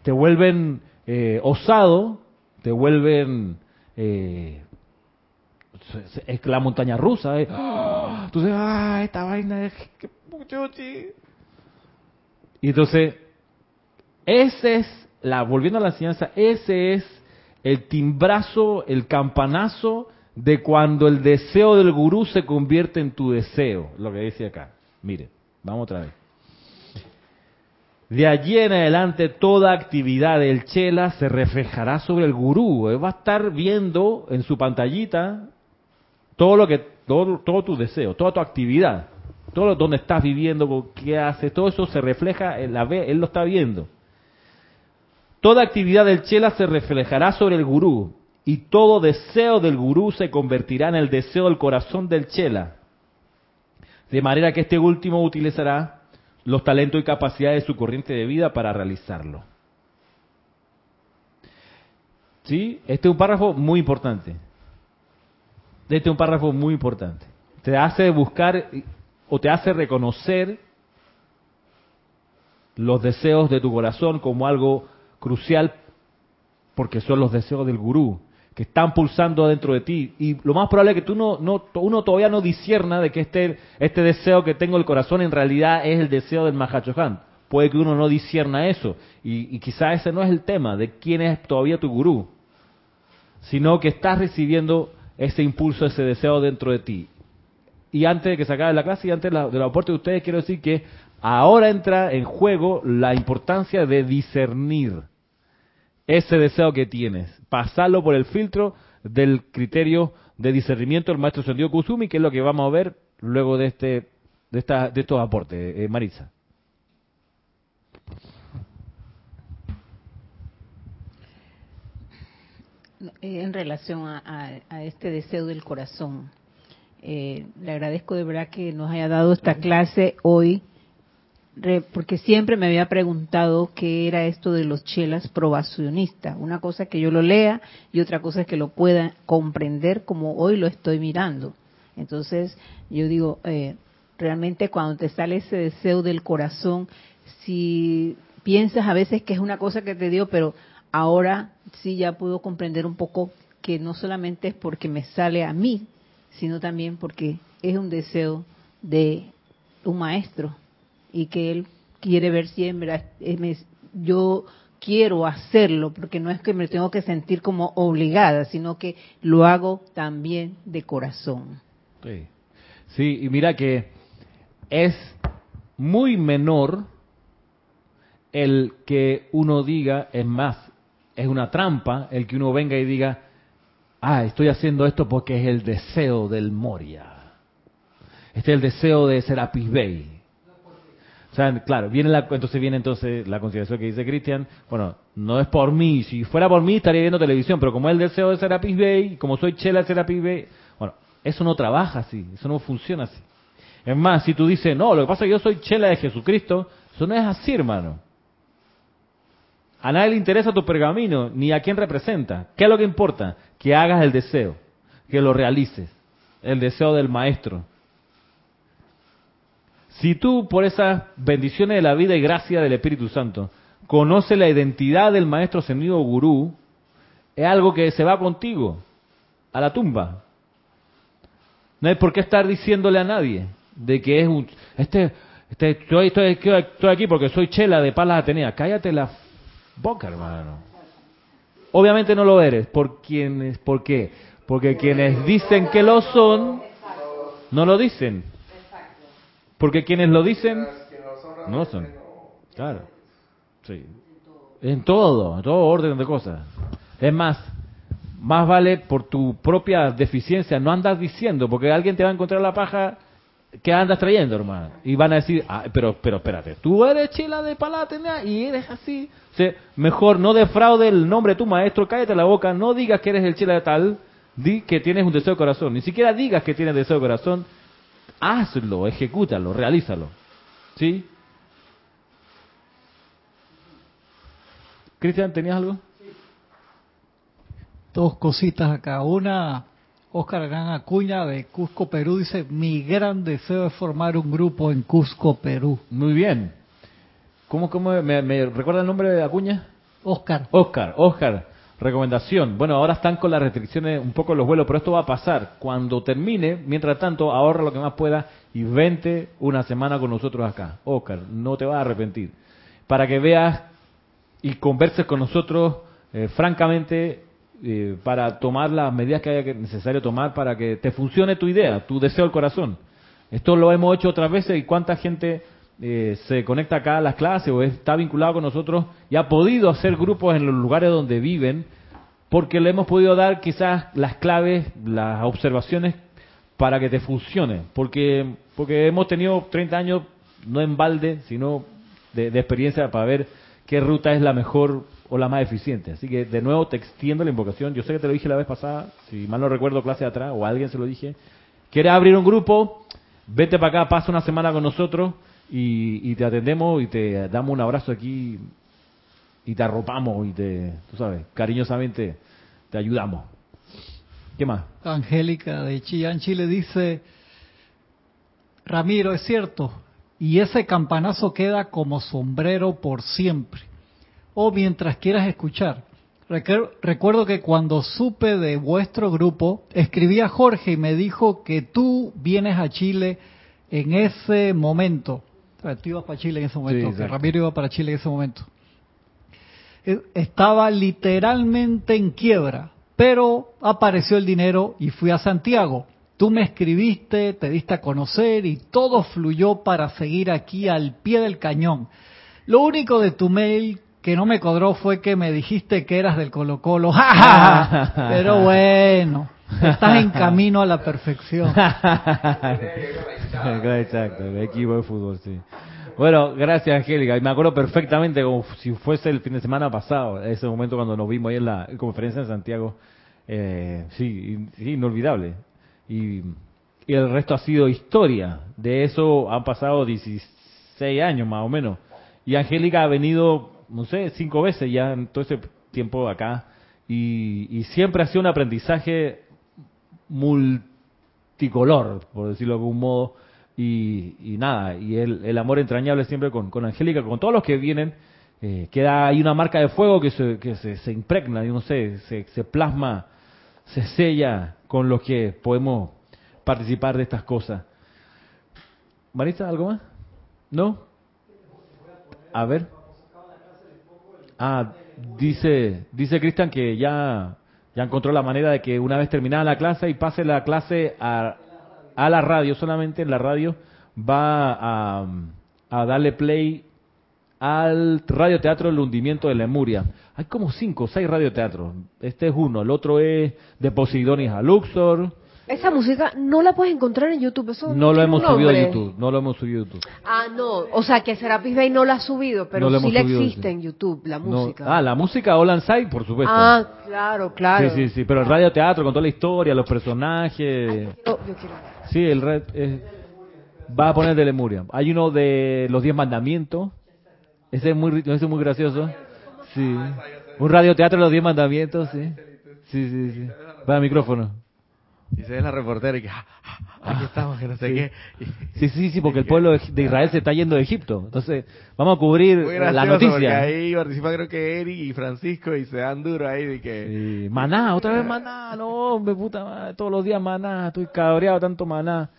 Te vuelven eh, osado, te vuelven... Eh, es la montaña rusa. Eh. Entonces, ah, esta vaina es... Y entonces, ese es, volviendo a la enseñanza, ese es el timbrazo, el campanazo de cuando el deseo del gurú se convierte en tu deseo, lo que dice acá. Mire, vamos otra vez. De allí en adelante toda actividad del chela se reflejará sobre el gurú. Él va a estar viendo en su pantallita todo lo que, todo, todo tu deseo, toda tu actividad, todo lo, donde estás viviendo, qué haces, todo eso se refleja, en la, él lo está viendo. Toda actividad del chela se reflejará sobre el gurú y todo deseo del gurú se convertirá en el deseo del corazón del chela. De manera que este último utilizará los talentos y capacidades de su corriente de vida para realizarlo. ¿Sí? Este es un párrafo muy importante. Este es un párrafo muy importante. Te hace buscar o te hace reconocer los deseos de tu corazón como algo crucial porque son los deseos del gurú que están pulsando dentro de ti. Y lo más probable es que tú no, no, uno todavía no disierna de que este, este deseo que tengo en el corazón en realidad es el deseo del Mahachohan. Puede que uno no disierna eso. Y, y quizá ese no es el tema de quién es todavía tu gurú, sino que estás recibiendo ese impulso, ese deseo dentro de ti. Y antes de que se acabe la clase y antes de la, de de ustedes, quiero decir que ahora entra en juego la importancia de discernir ese deseo que tienes, pasarlo por el filtro del criterio de discernimiento del maestro Sendido Kusumi, que es lo que vamos a ver luego de este de, esta, de estos aportes. Eh, Marisa. Eh, en relación a, este deseo del corazón, eh, le agradezco de verdad que nos haya dado esta clase hoy porque siempre me había preguntado qué era esto de los chelas probacionistas. Una cosa es que yo lo lea y otra cosa es que lo pueda comprender como hoy lo estoy mirando. Entonces, yo digo, eh, realmente cuando te sale ese deseo del corazón, si piensas a veces que es una cosa que te dio, pero ahora sí ya puedo comprender un poco que no solamente es porque me sale a mí, sino también porque es un deseo de un maestro y que él quiere ver si yo quiero hacerlo, porque no es que me tengo que sentir como obligada, sino que lo hago también de corazón. Sí, sí y mira que es muy menor el que uno diga, es más, es una trampa el que uno venga y diga, ah, estoy haciendo esto porque es el deseo del Moria. Este es el deseo de Serapis Bey o sea, claro, viene la, entonces viene entonces la consideración que dice Cristian, bueno, no es por mí, si fuera por mí estaría viendo televisión, pero como es el deseo de Serapis Bay, como soy Chela de Serapis Bay, bueno, eso no trabaja así, eso no funciona así. Es más, si tú dices, no, lo que pasa es que yo soy Chela de Jesucristo, eso no es así, hermano. A nadie le interesa tu pergamino, ni a quién representa. ¿Qué es lo que importa? Que hagas el deseo, que lo realices, el deseo del maestro. Si tú, por esas bendiciones de la vida y gracia del Espíritu Santo, conoces la identidad del maestro semido gurú, es algo que se va contigo a la tumba. No hay por qué estar diciéndole a nadie de que es un... Este, este, estoy, estoy, estoy aquí porque soy chela de Palas Atenea. Cállate la boca, hermano. Obviamente no lo eres. ¿Por, quienes, ¿Por qué? Porque quienes dicen que lo son, no lo dicen. Porque quienes lo dicen no son. Claro. Sí. En todo, en todo orden de cosas. Es más, más vale por tu propia deficiencia no andas diciendo, porque alguien te va a encontrar la paja ¿qué andas trayendo, hermano? Y van a decir, ah, pero, pero espérate, tú eres chela de Palatena y eres así. O sea, mejor no defraude el nombre de tu maestro, cállate la boca, no digas que eres el chela de tal, di que tienes un deseo de corazón. Ni siquiera digas que tienes deseo de corazón, hazlo, ejecútalo, realízalo. ¿Sí? Cristian, ¿tenías algo? Dos cositas acá. Una, Oscar Gran Acuña de Cusco, Perú, dice, mi gran deseo es formar un grupo en Cusco, Perú. Muy bien. ¿Cómo, cómo me, me recuerda el nombre de Acuña? Oscar. Oscar, Oscar. Recomendación. Bueno, ahora están con las restricciones un poco los vuelos, pero esto va a pasar. Cuando termine, mientras tanto, ahorra lo que más pueda y vente una semana con nosotros acá. Oscar, no te vas a arrepentir. Para que veas y converses con nosotros eh, francamente eh, para tomar las medidas que haya que necesario tomar para que te funcione tu idea, tu deseo del corazón. Esto lo hemos hecho otras veces y cuánta gente eh, se conecta acá a las clases o está vinculado con nosotros y ha podido hacer grupos en los lugares donde viven porque le hemos podido dar quizás las claves, las observaciones para que te funcione. Porque, porque hemos tenido 30 años, no en balde, sino de experiencia para ver qué ruta es la mejor o la más eficiente. Así que de nuevo te extiendo la invocación. Yo sé que te lo dije la vez pasada, si mal no recuerdo clase de atrás, o a alguien se lo dije. ¿Quieres abrir un grupo? Vete para acá, pasa una semana con nosotros y, te atendemos y te damos un abrazo aquí y te arropamos y te, tú sabes, cariñosamente te ayudamos. ¿Qué más? Angélica de Chillán, Chile dice, Ramiro, es cierto, y ese campanazo queda como sombrero por siempre. O mientras quieras escuchar. Recuerdo que cuando supe de vuestro grupo, escribí a Jorge y me dijo que tú vienes a Chile en ese momento. Tú ibas para Chile en ese momento, Ramiro iba para Chile en ese momento. E, estaba literalmente en quiebra, pero apareció el dinero y fui a Santiago. Tú me escribiste, te diste a conocer y todo fluyó para seguir aquí al pie del cañón. Lo único de tu mail que no me codró fue que me dijiste que eras del Colo Colo. Pero bueno, estás en camino a la perfección. Exacto, el equipo de fútbol, sí. Bueno, gracias Angélica. Y me acuerdo perfectamente como si fuese el fin de semana pasado, ese momento cuando nos vimos ahí en la conferencia en Santiago. Eh, sí, inolvidable y, el resto ha sido historia. De eso han pasado 16 años más o menos. Y Angélica ha venido, no sé, cinco veces ya en todo ese tiempo acá. Y, siempre ha sido un aprendizaje multicolor, por decirlo de algún modo. Y, nada, y el, amor entrañable siempre con, con Angélica, con todos los que vienen. Eh, queda ahí una marca de fuego que se, que se, se impregna, no sé, se, se plasma, se sella con los que podemos participar de estas cosas. Marisa, ¿algo más? ¿No? A ver. Ah, dice, dice Cristian que ya, ya encontró la manera de que una vez terminada la clase y pase la clase a, a la radio, solamente en la radio va a, a darle play al radioteatro El hundimiento de Lemuria. Hay como cinco o seis radioteatros. Este es uno, el otro es de Posidonis a Luxor. Esa música no la puedes encontrar en YouTube. Eso no lo hemos subido a YouTube. No lo hemos subido a YouTube. Ah, no. O sea, que Serapis Bay no la ha subido, pero sí la existe en YouTube, la música. Ah, la música Olan Side, por supuesto. Ah, claro, claro. Sí, sí, sí. Pero el radioteatro con toda la historia, los personajes. yo quiero. Sí, el red. va a poner de Lemuria. Hay uno de los Diez Mandamientos ese es muy, ese es muy gracioso. Sí. Un radioteatro de los diez mandamientos, sí. Sí, sí, sí. Va el micrófono. Y se ve la reportera y que ah, ah, aquí estamos, que no sé qué. Sí, sí, sí, porque el pueblo de Israel se está yendo de Egipto. Entonces, vamos a cubrir la noticia. ahí participa creo que Eri y Francisco y se dan duro ahí de que... Maná, otra vez maná, no, me puta madre, todos los días maná, estoy cabreado tanto maná.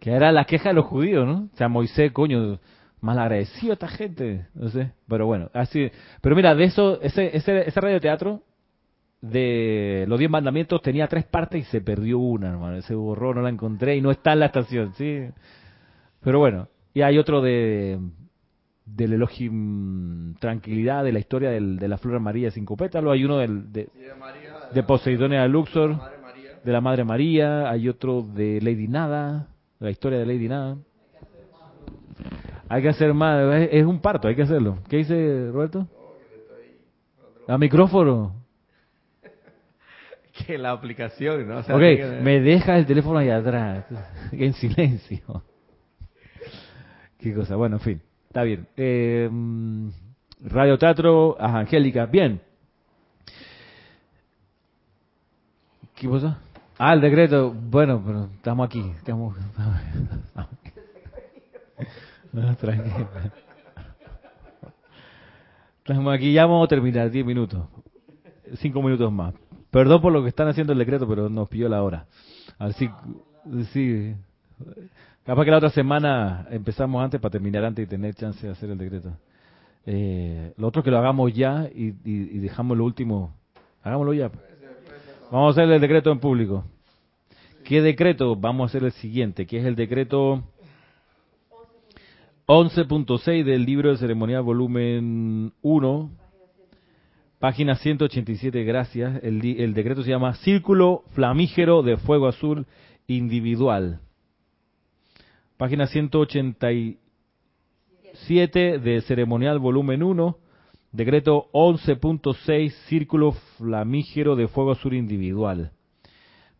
Que era la queja de los judíos, ¿no? O sea, Moisés, coño, mal agradecido esta gente, no sé, pero bueno, así, pero mira, de eso, ese, ese, ese radioteatro de los diez mandamientos tenía tres partes y se perdió una, hermano, se borró, no la encontré y no está en la estación, sí, pero bueno, y hay otro de del elogio tranquilidad de la historia del, de la flor María sin pétalos, hay uno del, de, de Poseidonia de Luxor, de la Madre María, hay otro de Lady Nada, la historia de Lady Nada. Hay que hacer más, es un parto, hay que hacerlo. ¿Qué dice Roberto? ¿A micrófono? que la aplicación, ¿no? ok, me deja el teléfono ahí atrás, en silencio. Qué cosa, bueno, en fin, está bien. Eh, Radio Teatro, Angélica, bien. ¿Qué pasa? Ah, el decreto, bueno, pero estamos aquí, estamos... tranquilo. Estamos aquí, ya vamos a terminar, 10 minutos, 5 minutos más. Perdón por lo que están haciendo el decreto, pero nos pilló la hora. Así, sí. Capaz que la otra semana empezamos antes para terminar antes y tener chance de hacer el decreto. Eh, lo otro que lo hagamos ya y, dejamos lo último. Hagámoslo ya. Vamos a hacer el decreto en público. ¿Qué decreto? Vamos a hacer el siguiente, que es el decreto 11.6 del libro de ceremonial volumen 1 Página 187, gracias. El, decreto se llama Círculo Flamígero de Fuego Azul Individual. Página 187 de Ceremonial Volumen 1. Decreto 11.6 Círculo Flamígero de Fuego Azul Individual.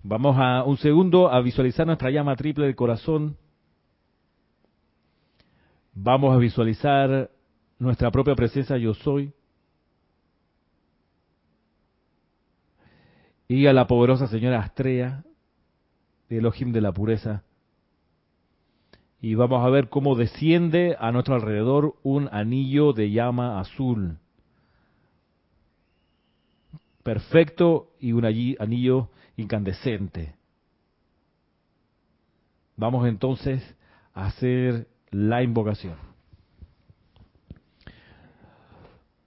Vamos a un segundo a visualizar nuestra llama triple del corazón. Vamos a visualizar nuestra propia presencia yo soy. Y a la poderosa señora Astrea, de Elohim de la pureza. Y vamos a ver cómo desciende a nuestro alrededor un anillo de llama azul. Perfecto y un anillo incandescente. Vamos entonces a hacer la invocación.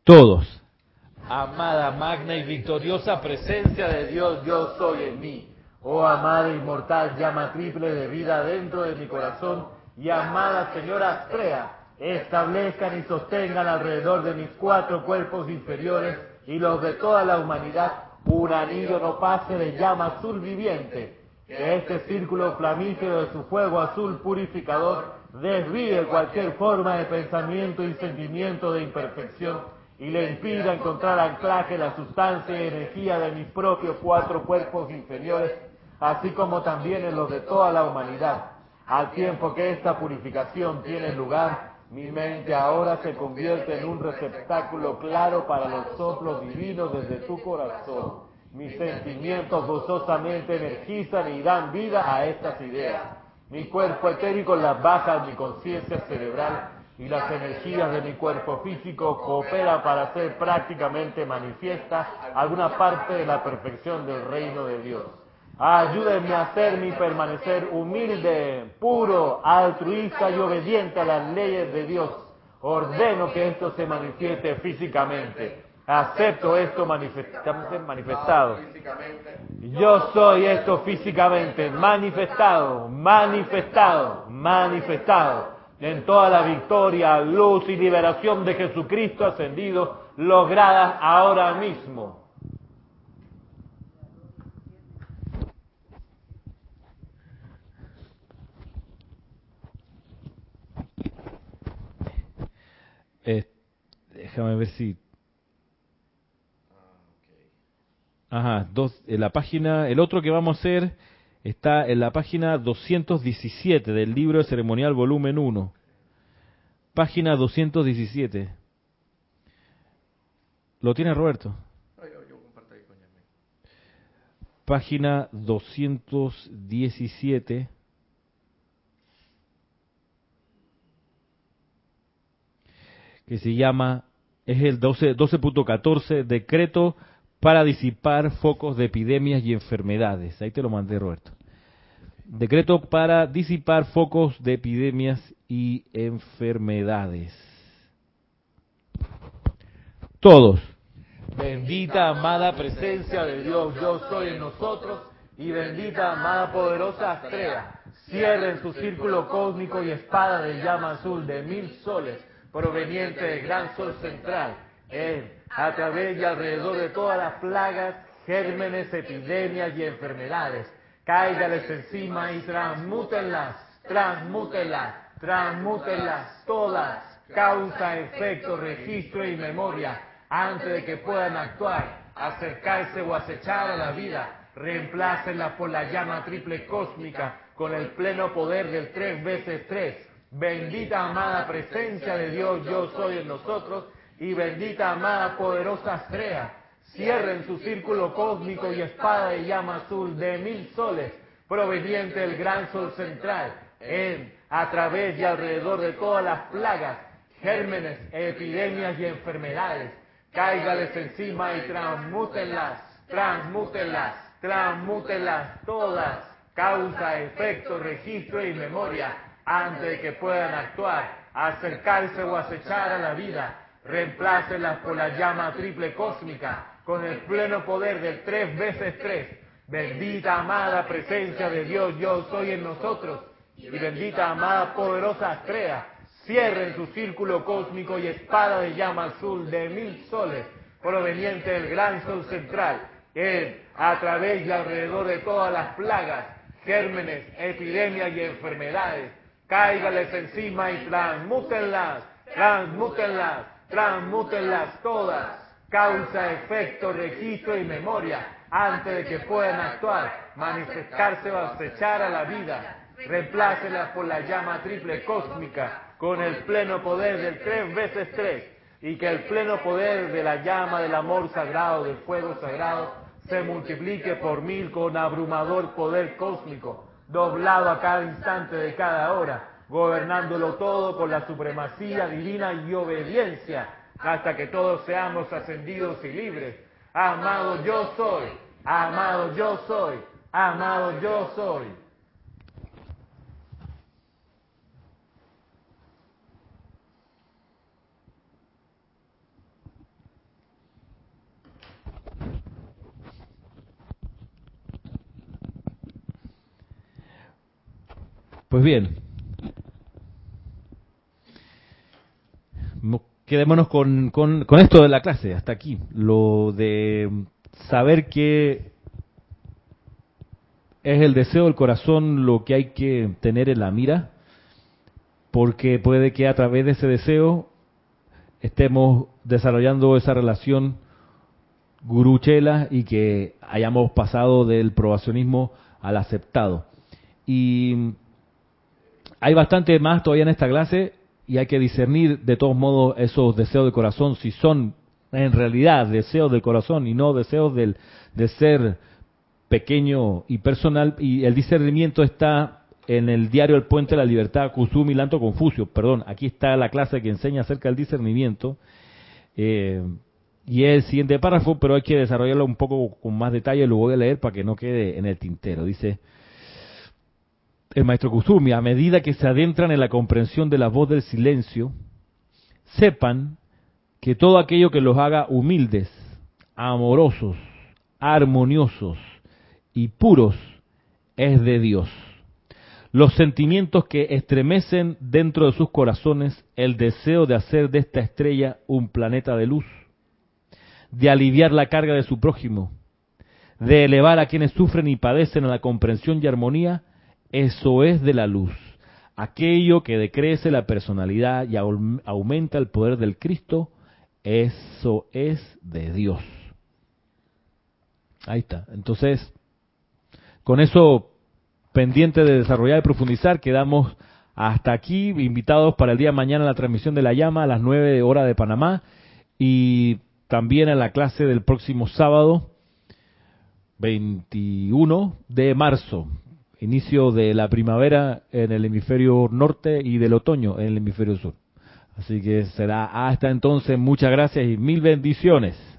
Todos amada, magna y victoriosa presencia de Dios, yo soy en mí. Oh amada inmortal llama triple de vida dentro de mi corazón y amada señora Astrea, establezcan y sostengan alrededor de mis cuatro cuerpos inferiores y los de toda la humanidad un anillo no pase de llama azul viviente, que este círculo flamígero de su fuego azul purificador desvíe cualquier forma de pensamiento y sentimiento de imperfección y le impida encontrar anclaje la sustancia y energía de mis propios cuatro cuerpos inferiores, así como también en los de toda la humanidad. Al tiempo que esta purificación tiene lugar, mi mente ahora se convierte en un receptáculo claro para los soplos divinos desde tu corazón. Mis sentimientos gozosamente energizan y dan vida a estas ideas. Mi cuerpo etérico las baja mi conciencia cerebral y las energías de mi cuerpo físico cooperan para hacer prácticamente manifiesta alguna parte de la perfección del reino de Dios. Ayúdenme a hacerme y permanecer humilde, puro, altruista y obediente a las leyes de Dios. Ordeno que esto se manifieste físicamente. Acepto esto manifestado. Yo soy esto físicamente manifestado, manifestado, manifestado en toda la victoria, luz y liberación de Jesucristo ascendido, lograda ahora mismo. Eh, déjame ver si. Ajá, dos, en la página, el otro que vamos a hacer está en la página 217 del libro de ceremonial volumen 1. Página 217. ¿Lo tiene Roberto? Página 217. Que se llama, es el 12.14, decreto para disipar focos de epidemias y enfermedades. Ahí te lo mandé, Roberto. Decreto para disipar focos de epidemias y enfermedades. Todos. Bendita amada presencia de Dios, yo soy en nosotros, y bendita amada poderosa Astrea, cierren su círculo cósmico y espada de llama azul de mil soles, proveniente del gran sol central, en a través y alrededor de todas las plagas, gérmenes, epidemias y enfermedades. Cáigales encima y transmútenlas transmútenlas, transmútenlas todas, causa, efecto, registro y memoria, antes de que puedan actuar, acercarse o acechar a la vida, reemplácenla por la llama triple cósmica con el pleno poder del tres veces tres. Bendita amada presencia de Dios, yo soy en nosotros, y bendita amada poderosa estrella. Cierren su círculo cósmico y espada de llama azul de mil soles, proveniente del gran sol central, en, a través y alrededor de todas las plagas, gérmenes, epidemias y enfermedades. Cáigales encima y transmútenlas, transmútenlas, transmútenlas todas, causa, efecto, registro y memoria, antes de que puedan actuar, acercarse o acechar a la vida. Reemplácenlas por la llama triple cósmica, con el pleno poder del tres veces tres. Bendita amada presencia de Dios, yo soy en nosotros. Y bendita amada poderosa estrella, cierren su círculo cósmico y espada de llama azul de mil soles, proveniente del gran sol central, en, a través y alrededor de todas las plagas, gérmenes, epidemias y enfermedades. Cáigales encima y transmútenlas, transmútenlas, transmútenlas todas. Causa, efecto, registro y memoria, antes de que puedan actuar, manifestarse o acechar a la vida. Reemplácelas por la llama triple cósmica, con el pleno poder del tres veces tres, y que el pleno poder de la llama del amor sagrado, del fuego sagrado, se multiplique por mil con abrumador poder cósmico, doblado a cada instante de cada hora, gobernándolo todo con la supremacía divina y obediencia, hasta que todos seamos ascendidos y libres. Amado yo soy, amado yo soy, amado yo soy. Pues bien, quedémonos con, con, esto de la clase, hasta aquí. Lo de saber que es el deseo del corazón lo que hay que tener en la mira, porque puede que a través de ese deseo estemos desarrollando esa relación guruchela y que hayamos pasado del probacionismo al aceptado. Y hay bastante más todavía en esta clase y hay que discernir de todos modos esos deseos del corazón, si son en realidad deseos del corazón y no deseos del, de ser pequeño y personal. Y el discernimiento está en el diario El Puente de la Libertad, Kusumi Lanto Confucio. Perdón, aquí está la clase que enseña acerca del discernimiento. Eh, y es el siguiente párrafo, pero hay que desarrollarlo un poco con más detalle, lo voy a leer para que no quede en el tintero. Dice, el maestro Kusumi, a medida que se adentran en la comprensión de la voz del silencio, sepan que todo aquello que los haga humildes, amorosos, armoniosos y puros es de Dios. Los sentimientos que estremecen dentro de sus corazones el deseo de hacer de esta estrella un planeta de luz, de aliviar la carga de su prójimo, de elevar a quienes sufren y padecen a la comprensión y armonía, eso es de la luz, aquello que decrece la personalidad y aumenta el poder del Cristo, eso es de Dios. Ahí está. Entonces, con eso pendiente de desarrollar y profundizar, quedamos hasta aquí, invitados para el día de mañana a la transmisión de la llama a las 9 horas de Panamá y también a la clase del próximo sábado 21 de marzo inicio de la primavera en el hemisferio norte y del otoño en el hemisferio sur. Así que será hasta entonces, muchas gracias y mil bendiciones.